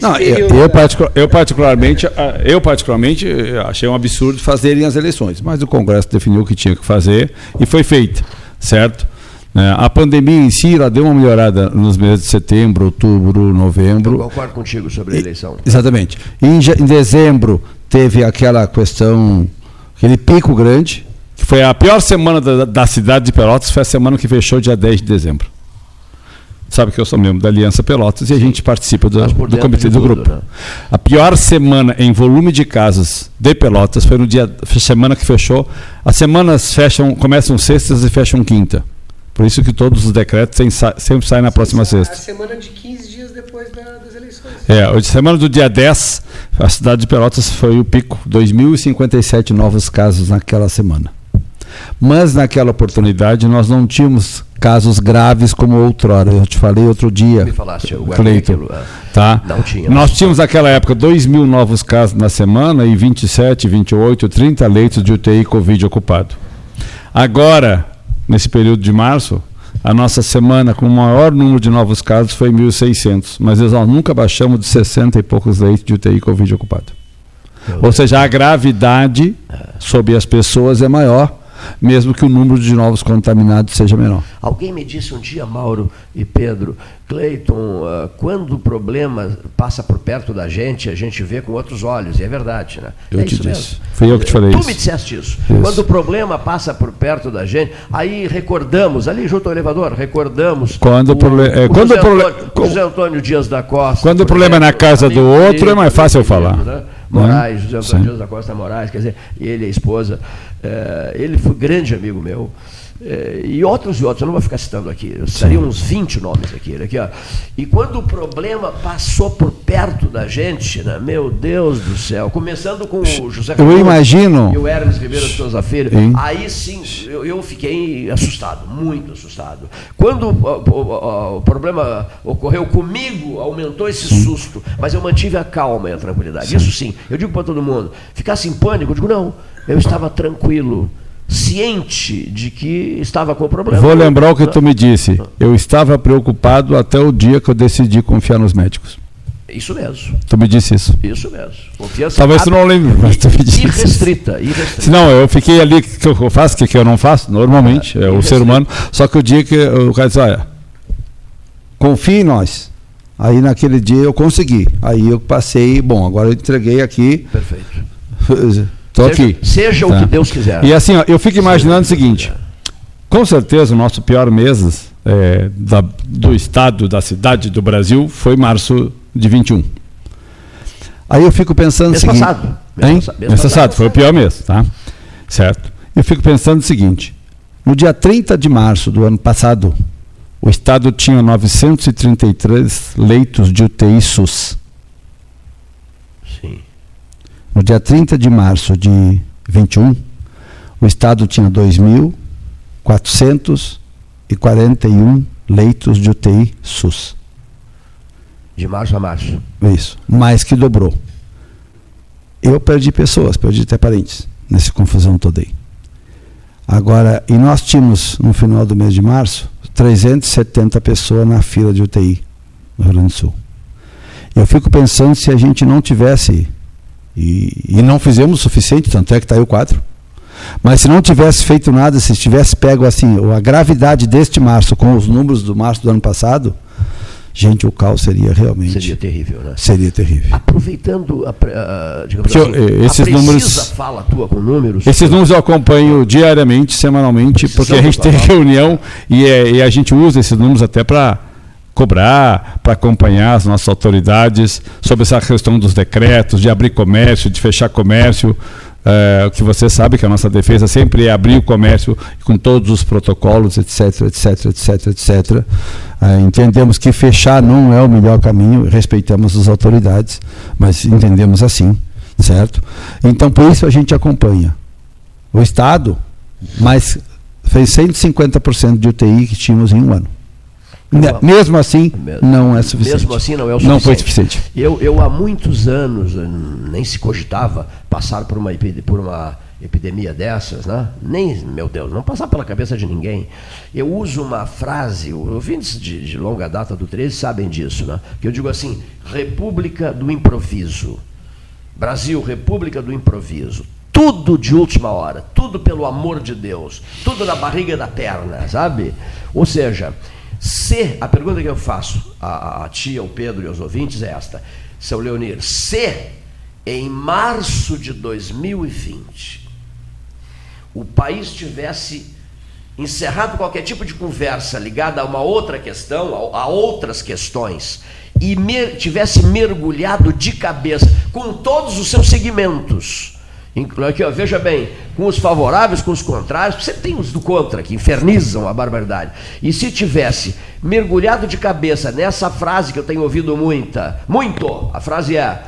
não, eu, eu, particular, eu, particularmente, eu particularmente achei um absurdo fazerem as eleições, mas o Congresso definiu o que tinha que fazer e foi feito, certo? É, a pandemia em si ela deu uma melhorada nos meses de setembro, outubro, novembro. Eu concordo contigo sobre a eleição. Exatamente. Em, em, dezembro teve aquela questão, aquele pico grande, que foi a pior semana da, da, cidade de Pelotas, foi a semana que fechou dia 10 de dezembro. Sabe que eu sou membro da Aliança Pelotas e a gente participa do, do comitê do grupo. Né? A pior semana em volume de casos de Pelotas foi no dia semana que fechou. As semanas fecham, começam sextas e fecham quinta. Por isso que todos os decretos sempre saem na próxima sexta. A semana de 15 dias depois da, das eleições. É, a semana do dia 10, a cidade de Pelotas foi o pico, 2.057 novos casos naquela semana. Mas naquela oportunidade nós não tínhamos casos graves como outrora. Eu te falei outro dia, Me falaste, Cleiton. É. Tá? Não tinha. Nós tínhamos naquela época 2 mil novos casos na semana e 27, 28, 30 leitos de UTI Covid ocupado. Agora, nesse período de março, a nossa semana com o maior número de novos casos foi 1.600, mas nós nunca baixamos de 60 e poucos leitos de UTI Covid ocupado. Ou seja, a gravidade sobre as pessoas é maior mesmo que o número de novos contaminados seja menor. Alguém me disse um dia, Mauro e Pedro, Cleiton, uh, quando o problema passa por perto da gente, a gente vê com outros olhos, e é verdade, né? Eu é te disse. Mesmo. Fui eu que te falei tu isso. Tu me disseste isso. isso. Quando o problema passa por perto da gente, aí recordamos, ali junto ao elevador, recordamos. Quando o, problema. É, quando José, Antônio, José Antônio Dias da Costa. Quando o problema é na casa do outro, é mais fácil eu falar. Né? Moraes, José Antônio Dias da Costa Moraes, quer dizer, ele e a esposa. É, ele foi grande amigo meu. É, e outros e outros, eu não vou ficar citando aqui, eu citaria uns 20 nomes aqui, aqui ó. E quando o problema passou por perto da gente, né, meu Deus do céu, começando com o José eu imagino. e o Hermes Ribeiro de Souza Filho, aí sim eu, eu, fiquei assustado, muito assustado. Quando o, o, o, problema ocorreu comigo, aumentou esse susto, mas eu mantive a calma e a tranquilidade. Sim. Isso sim, eu digo para todo mundo, ficasse em pânico, eu digo, não, eu estava tranquilo ciente de que estava com problema. Vou lembrar o que tu me disse. Eu estava preocupado até o dia que eu decidi confiar nos médicos. Isso mesmo. Tu me disse isso. Isso mesmo. Confiança Talvez tu não lembre, mas tu me disse. Irrestrita, irrestrita. Não, eu fiquei ali, que eu faço, o que, que eu não faço, normalmente, é, é o ser humano. Só que o dia que o cara disse, olha, confie em nós. Aí naquele dia eu consegui. Aí eu passei, bom, agora eu entreguei aqui. Perfeito. Estou Seja- aqui. Seja o Tá. que Deus quiser. E assim, ó, eu fico imaginando o seguinte: com certeza o nosso pior mês é, da- do estado, da cidade, do Brasil foi março de 21. Aí eu fico pensando Mês o seguinte. passado. Mês Hein? Mês passado. passado, foi o pior mês, tá? Certo. Eu fico pensando o seguinte: no dia 30 de março do ano passado, o estado tinha 933 leitos de UTI SUS. No dia 30 de março de 21, o estado tinha 2.441 leitos de UTI SUS. De março a março. Isso, mais que dobrou. Eu perdi pessoas, perdi até parentes nessa confusão toda aí. Agora, e nós tínhamos no final do mês de março 370 pessoas na fila de UTI no Rio Grande do Sul. Eu fico pensando se a gente não tivesse, e, e não fizemos o suficiente, tanto é que está aí o quadro, mas se não tivesse feito nada, se tivesse pego assim a gravidade deste março com os números do março do ano passado, gente, o caos seria realmente Seria terrível, né? seria terrível. Aproveitando, a, a- digamos Porque, assim, eh, esses números- fala tua com números. Esses números eu acompanho diariamente, semanalmente, porque a gente tem reunião e, é- e a gente usa esses números até para cobrar, para acompanhar as nossas autoridades sobre essa questão dos decretos, de abrir comércio, de fechar comércio. É, que você sabe que a nossa defesa sempre é abrir o comércio com todos os protocolos, etc, etc, etc, etc. É, entendemos que fechar não é o melhor caminho, respeitamos as autoridades, mas entendemos assim, certo? Então, por isso a gente acompanha. O Estado, mas fez 150% de UTI que tínhamos em um ano. Ne- Mesmo assim, Mesmo- não é suficiente. Mesmo assim não é o suficiente. Não foi suficiente. Eu, eu há muitos anos nem se cogitava passar por uma, por uma epidemia dessas, né? Nem, meu Deus, não passar pela cabeça de ninguém. Eu uso uma frase, ouvintes de, de longa data do 13 sabem disso, né? Que eu digo assim, República do Improviso. Brasil, República do Improviso. Tudo de última hora, tudo pelo amor de Deus, tudo na barriga da perna, sabe? Ou seja, se, a pergunta que eu faço a, a ao Pedro e aos ouvintes é esta, seu Leonir, se em março de 2020 o país tivesse encerrado qualquer tipo de conversa ligada a uma outra questão, a, a outras questões, e mer- tivesse mergulhado de cabeça com todos os seus segmentos. Veja bem, com os favoráveis, com os contrários, você tem os do contra que infernizam a barbaridade. E se tivesse mergulhado de cabeça nessa frase que eu tenho ouvido muita, muito, a frase é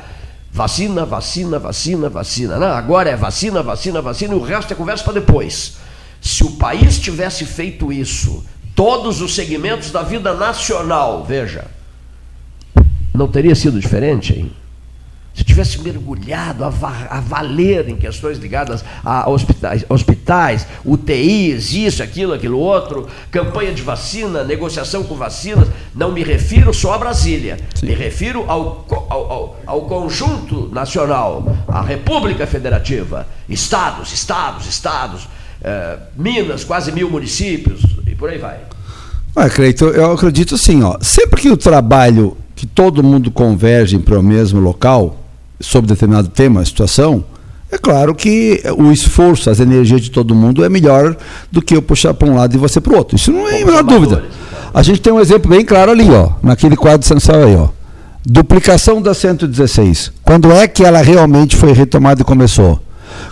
vacina, vacina, vacina, vacina. Não, agora é vacina, vacina, vacina e o resto é conversa para depois. Se o país tivesse feito isso, todos os segmentos da vida nacional, veja, não teria sido diferente, hein? Se tivesse mergulhado a, va- a valer em questões ligadas a hospitais, hospitais, UTIs, isso, aquilo, aquilo outro, campanha de vacina, negociação com vacinas, não me refiro só a Brasília, me refiro ao, ao, ao- ao conjunto nacional, à República Federativa, estados, estados, estados, eh, Minas, quase mil municípios, e por aí vai. Ah, Cleito, eu acredito assim, ó. Sempre que o trabalho, que todo mundo converge para o mesmo local, sobre determinado tema, situação, é claro que o esforço, as energias de todo mundo é melhor do que eu puxar para um lado e você para o outro. Isso não é a menor dúvida. então. A gente tem um exemplo bem claro ali, ó, naquele quadro central aí, ó. Duplicação da 116. Quando é que ela realmente foi retomada e começou?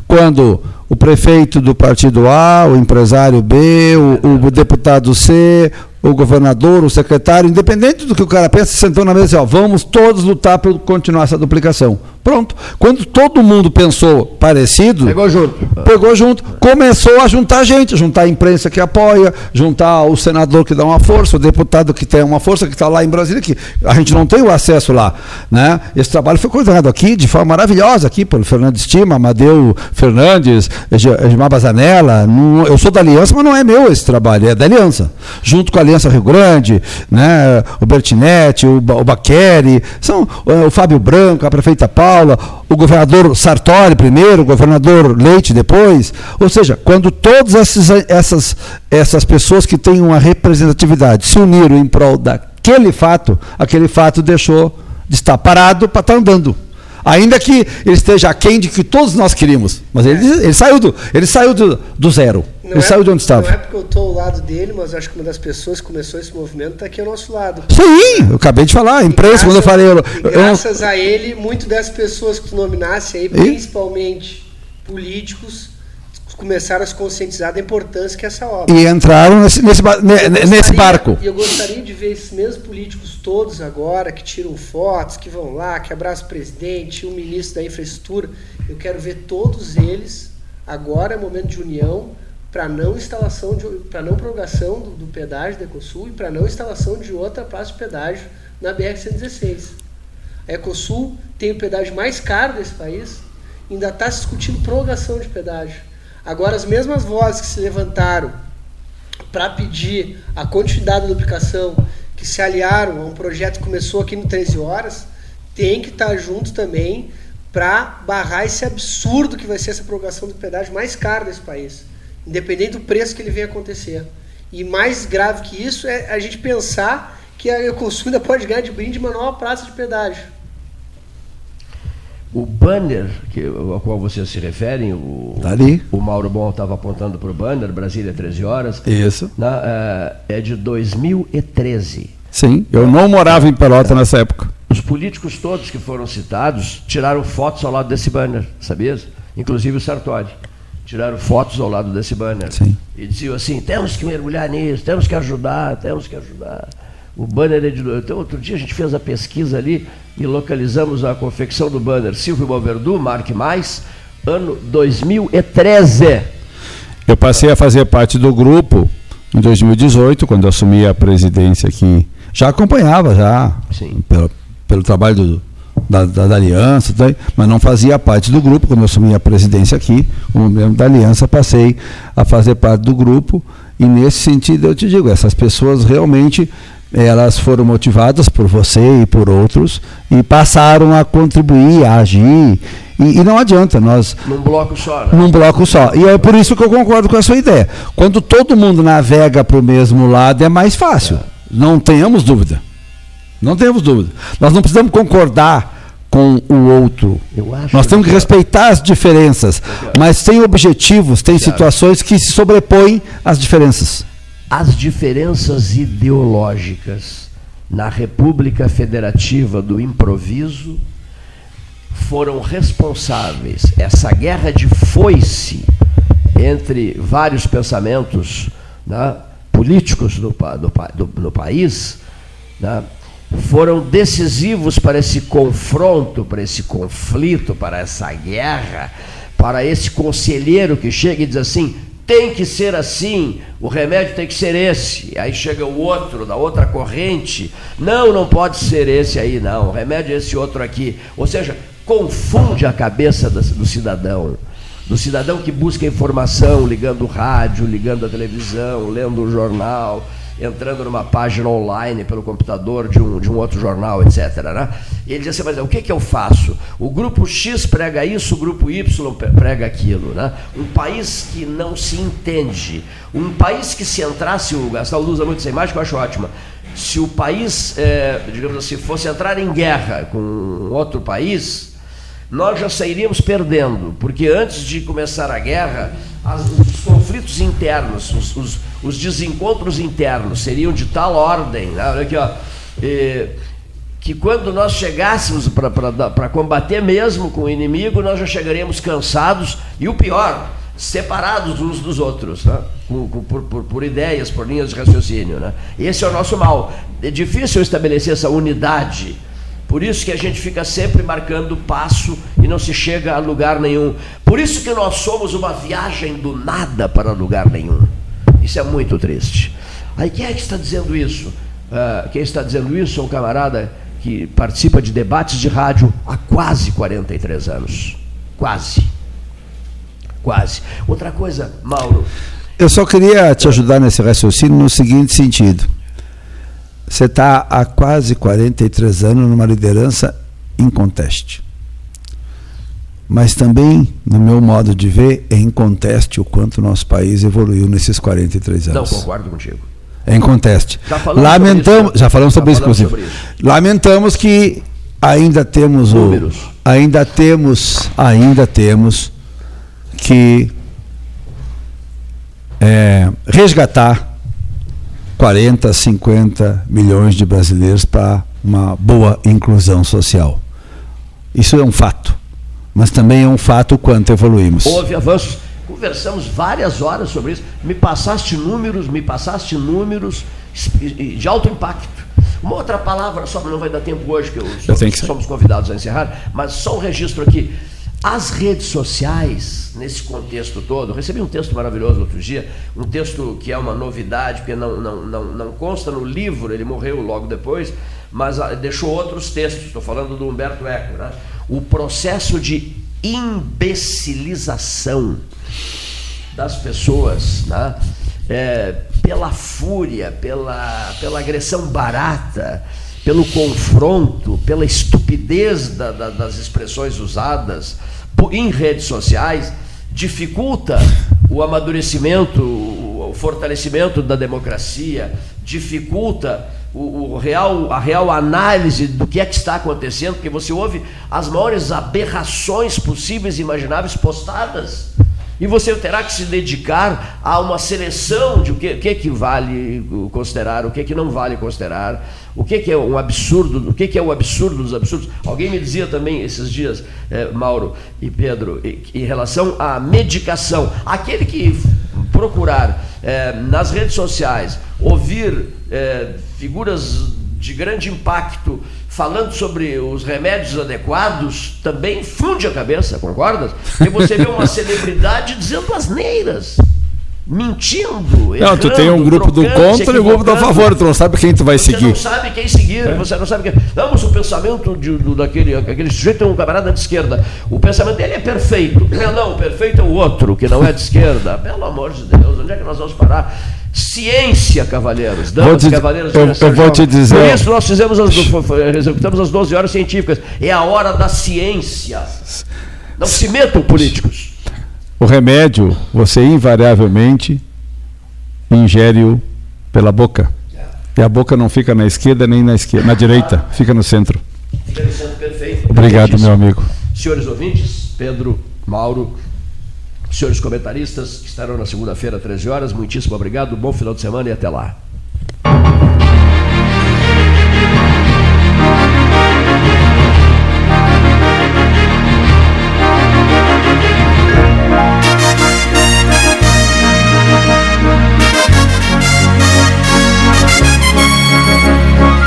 Quando o prefeito do partido A, o empresário B, o, o deputado C, o governador, o secretário, independente do que o cara pensa, sentou na mesa e disse, ó, vamos todos lutar por continuar essa duplicação. Pronto. Quando todo mundo pensou parecido, Pegou junto. pegou junto, começou a juntar gente, juntar a imprensa que apoia, juntar o senador que dá uma força, o deputado que tem uma força, que está lá em Brasília, que a gente não tem o acesso lá. Né? Esse trabalho foi coordenado aqui de forma maravilhosa, aqui pelo Fernando Estima, Amadeu Fernandes, Edmar Bazanella. Eu sou da Aliança, mas não é meu esse trabalho, é da Aliança. Junto com a Aliança Rio Grande, né? o Bertinetti, o, Ba- o Baqueri, são, eh, o Fábio Branco, a prefeita Paula, o governador Sartori primeiro, o governador Leite depois. Ou seja, quando todas essas, essas, essas pessoas que têm uma representatividade se uniram em prol daquele aquele fato, aquele fato deixou de estar parado para estar andando. Ainda que ele esteja aquém de que todos nós queríamos. Mas ele, ele saiu, do, ele saiu do, do zero. Não ele é- saiu de onde estava. Não é porque eu estou ao lado dele, mas acho que uma das pessoas que começou esse movimento está aqui ao nosso lado. Sim, eu acabei de falar. A imprensa, quando eu falei. Eu, e eu- graças a ele, muito das pessoas que tu nominasse aí, principalmente políticos, começaram a se conscientizar da importância que é essa obra. e entraram nesse, nesse, nesse barco. E eu gostaria de ver esses mesmos políticos todos agora, que tiram fotos, que vão lá, que abraçam o presidente, o ministro da infraestrutura. Eu quero ver todos eles, agora é momento de união, para não instalação de para não prorrogação do, do pedágio da Ecosul e para não instalação de outra praça de pedágio na BR-116. A Ecosul tem o pedágio mais caro desse país, ainda está se discutindo prorrogação de pedágio. Agora, as mesmas vozes que se levantaram para pedir a continuidade da duplicação, que se aliaram a um projeto que começou aqui no 13 Horas, tem que estar junto também para barrar esse absurdo que vai ser essa prorrogação do pedágio mais caro desse país, independente do preço que ele venha acontecer. E mais grave que isso é a gente pensar que a Ecosul ainda pode ganhar de brinde uma nova praça de pedágio. O banner que, ao qual vocês se referem, o, Tá ali. o Mauro Bom estava apontando para o banner, Brasília 13 horas, Isso. na, eh, é de 2013. Sim, eu não morava em Pelota nessa época. Os políticos todos que foram citados tiraram fotos ao lado desse banner, sabias? Inclusive o Sartori. Tiraram fotos ao lado desse banner. Sim. E diziam assim: temos que mergulhar nisso, temos que ajudar, temos que ajudar. O banner é de. Então, outro dia a gente fez a pesquisa ali e localizamos a confecção do banner. Silvio Boverdu, marque mais, ano 2013. Eu passei a fazer parte do grupo em 2018, quando eu assumi a presidência aqui. Já acompanhava, já, Sim. pelo, pelo trabalho do- da, da- da Aliança, daí, mas não fazia parte do grupo. Quando eu assumi a presidência aqui, como membro da Aliança, passei a fazer parte do grupo. E nesse sentido, eu te digo, essas pessoas realmente elas foram motivadas por você e por outros e passaram a contribuir, a agir. E, e não adianta, nós Num bloco só, né? num bloco só. E é por isso que eu concordo com a sua ideia. Quando todo mundo navega para o mesmo lado, é mais fácil. Não tenhamos dúvida. Não tenhamos dúvida. Nós não precisamos concordar com o outro. Nós temos que que- respeitar as diferenças, mas tem objetivos, tem situações que se sobrepõem às diferenças. as diferenças ideológicas na República Federativa do Improviso foram responsáveis. Essa guerra de foice entre vários pensamentos né, políticos do, do do- no país né, foram decisivos para esse confronto, para esse conflito, para essa guerra, para esse conselheiro que chega e diz assim: tem que ser assim, o remédio tem que ser esse. Aí chega o outro, da outra corrente: não, não pode ser esse aí, não, o remédio é esse outro aqui. Ou seja, confunde a cabeça do, cidadão. Do cidadão que busca informação ligando o rádio, ligando a televisão, lendo o jornal, entrando numa página online pelo computador de um, de um outro jornal, etc. Né? E ele diz assim, mas o que, que eu faço? O grupo X prega isso, o grupo Y pre- prega aquilo. Né? Um país que não se entende, um país que se entrasse, o Gastão usa muito essa imagem que eu acho ótima, se o país, eh, digamos assim, fosse entrar em guerra com outro país, nós já sairíamos perdendo, porque antes de começar a guerra, as- os conflitos internos, os, os- os desencontros internos seriam de tal ordem, né? olha aqui, ó, eh, que quando nós chegássemos para combater mesmo com o inimigo, nós já chegaríamos cansados e o pior, separados uns dos outros, né? Por, por- por ideias, por linhas de raciocínio. Né? Esse é o nosso mal. É difícil estabelecer essa unidade. Por isso que a gente fica sempre marcando passo e não se chega a lugar nenhum. Por isso que nós somos uma viagem do nada para lugar nenhum. Isso é muito triste. Aí quem é que está dizendo isso? Ah, quem está dizendo isso é um camarada que participa de debates de rádio há quase 43 anos. Quase. Quase. Outra coisa, Mauro, Eu só queria te ajudar nesse raciocínio no seguinte sentido. Você está há quase 43 anos numa liderança inconteste. Mas também, no meu modo de ver, é inconteste o quanto o nosso país evoluiu nesses 43 não anos. concordo contigo. é em conteste. Já falamos Lamentamos, sobre isso, já falamos já sobre isso, falamos inclusive. sobre isso. Lamentamos que ainda temos o, Números. ainda temos, ainda temos que é, resgatar 40, 50 milhões de brasileiros para uma boa inclusão social. Isso é um fato, mas também é um fato o quanto evoluímos. Houve avanços. Conversamos várias horas sobre isso. Me passaste números, me passaste números de alto impacto. Uma outra palavra, só não vai dar tempo hoje, que eu, tenho que sair. somos convidados a encerrar, mas só um registro aqui. As redes sociais, nesse contexto todo, recebi um texto maravilhoso outro dia, um texto que é uma novidade, porque não, não, não, não consta no livro, ele morreu logo depois, mas ah, deixou outros textos, estou falando do Humberto Eco, né? o processo de imbecilização das pessoas, né? É, pela fúria, pela, pela agressão barata, pelo confronto, pela estupidez da- da- das expressões usadas em redes sociais, dificulta o amadurecimento, o fortalecimento da democracia, dificulta o, o real, a real análise do que é que está acontecendo, porque você ouve as maiores aberrações possíveis e imagináveis postadas. E você terá que se dedicar a uma seleção de o que, o que, que vale considerar, o que, que não vale considerar, o que, que é um absurdo, o que, que é o absurdo dos absurdos. Alguém me dizia também esses dias, eh, Mauro e Pedro, em, em relação à medicação. Aquele que procurar eh, nas redes sociais ouvir eh, figuras de grande impacto falando sobre os remédios adequados, também funde a cabeça, concordas? Porque você vê uma celebridade dizendo asneiras, mentindo. Não, tu tem um errando, grupo do contra e um grupo do favor, tu não sabe quem tu vai Você seguir. não sabe quem seguir, você não sabe quem. Mas o pensamento de, do, daquele aquele sujeito é um camarada de esquerda. O pensamento dele é perfeito. Não, perfeito é o outro, que não é de esquerda. Pelo amor de Deus, onde é que nós vamos parar? Ciência, cavalheiros, damas te- cavaleiros. eu- eu vou te dizer- Por isso nós fizemos as, executamos as 12 horas científicas. É a hora da ciência. Não se metam políticos. O remédio, você invariavelmente ingere-o pela boca. E a boca não fica na esquerda nem na esquerda, na direita, fica no centro. Fica no centro perfeito. Obrigado, meu amigo. Senhores ouvintes, Pedro, Mauro, senhores comentaristas que estarão na segunda-feira, 13 horas, muitíssimo obrigado, bom final de semana e até lá.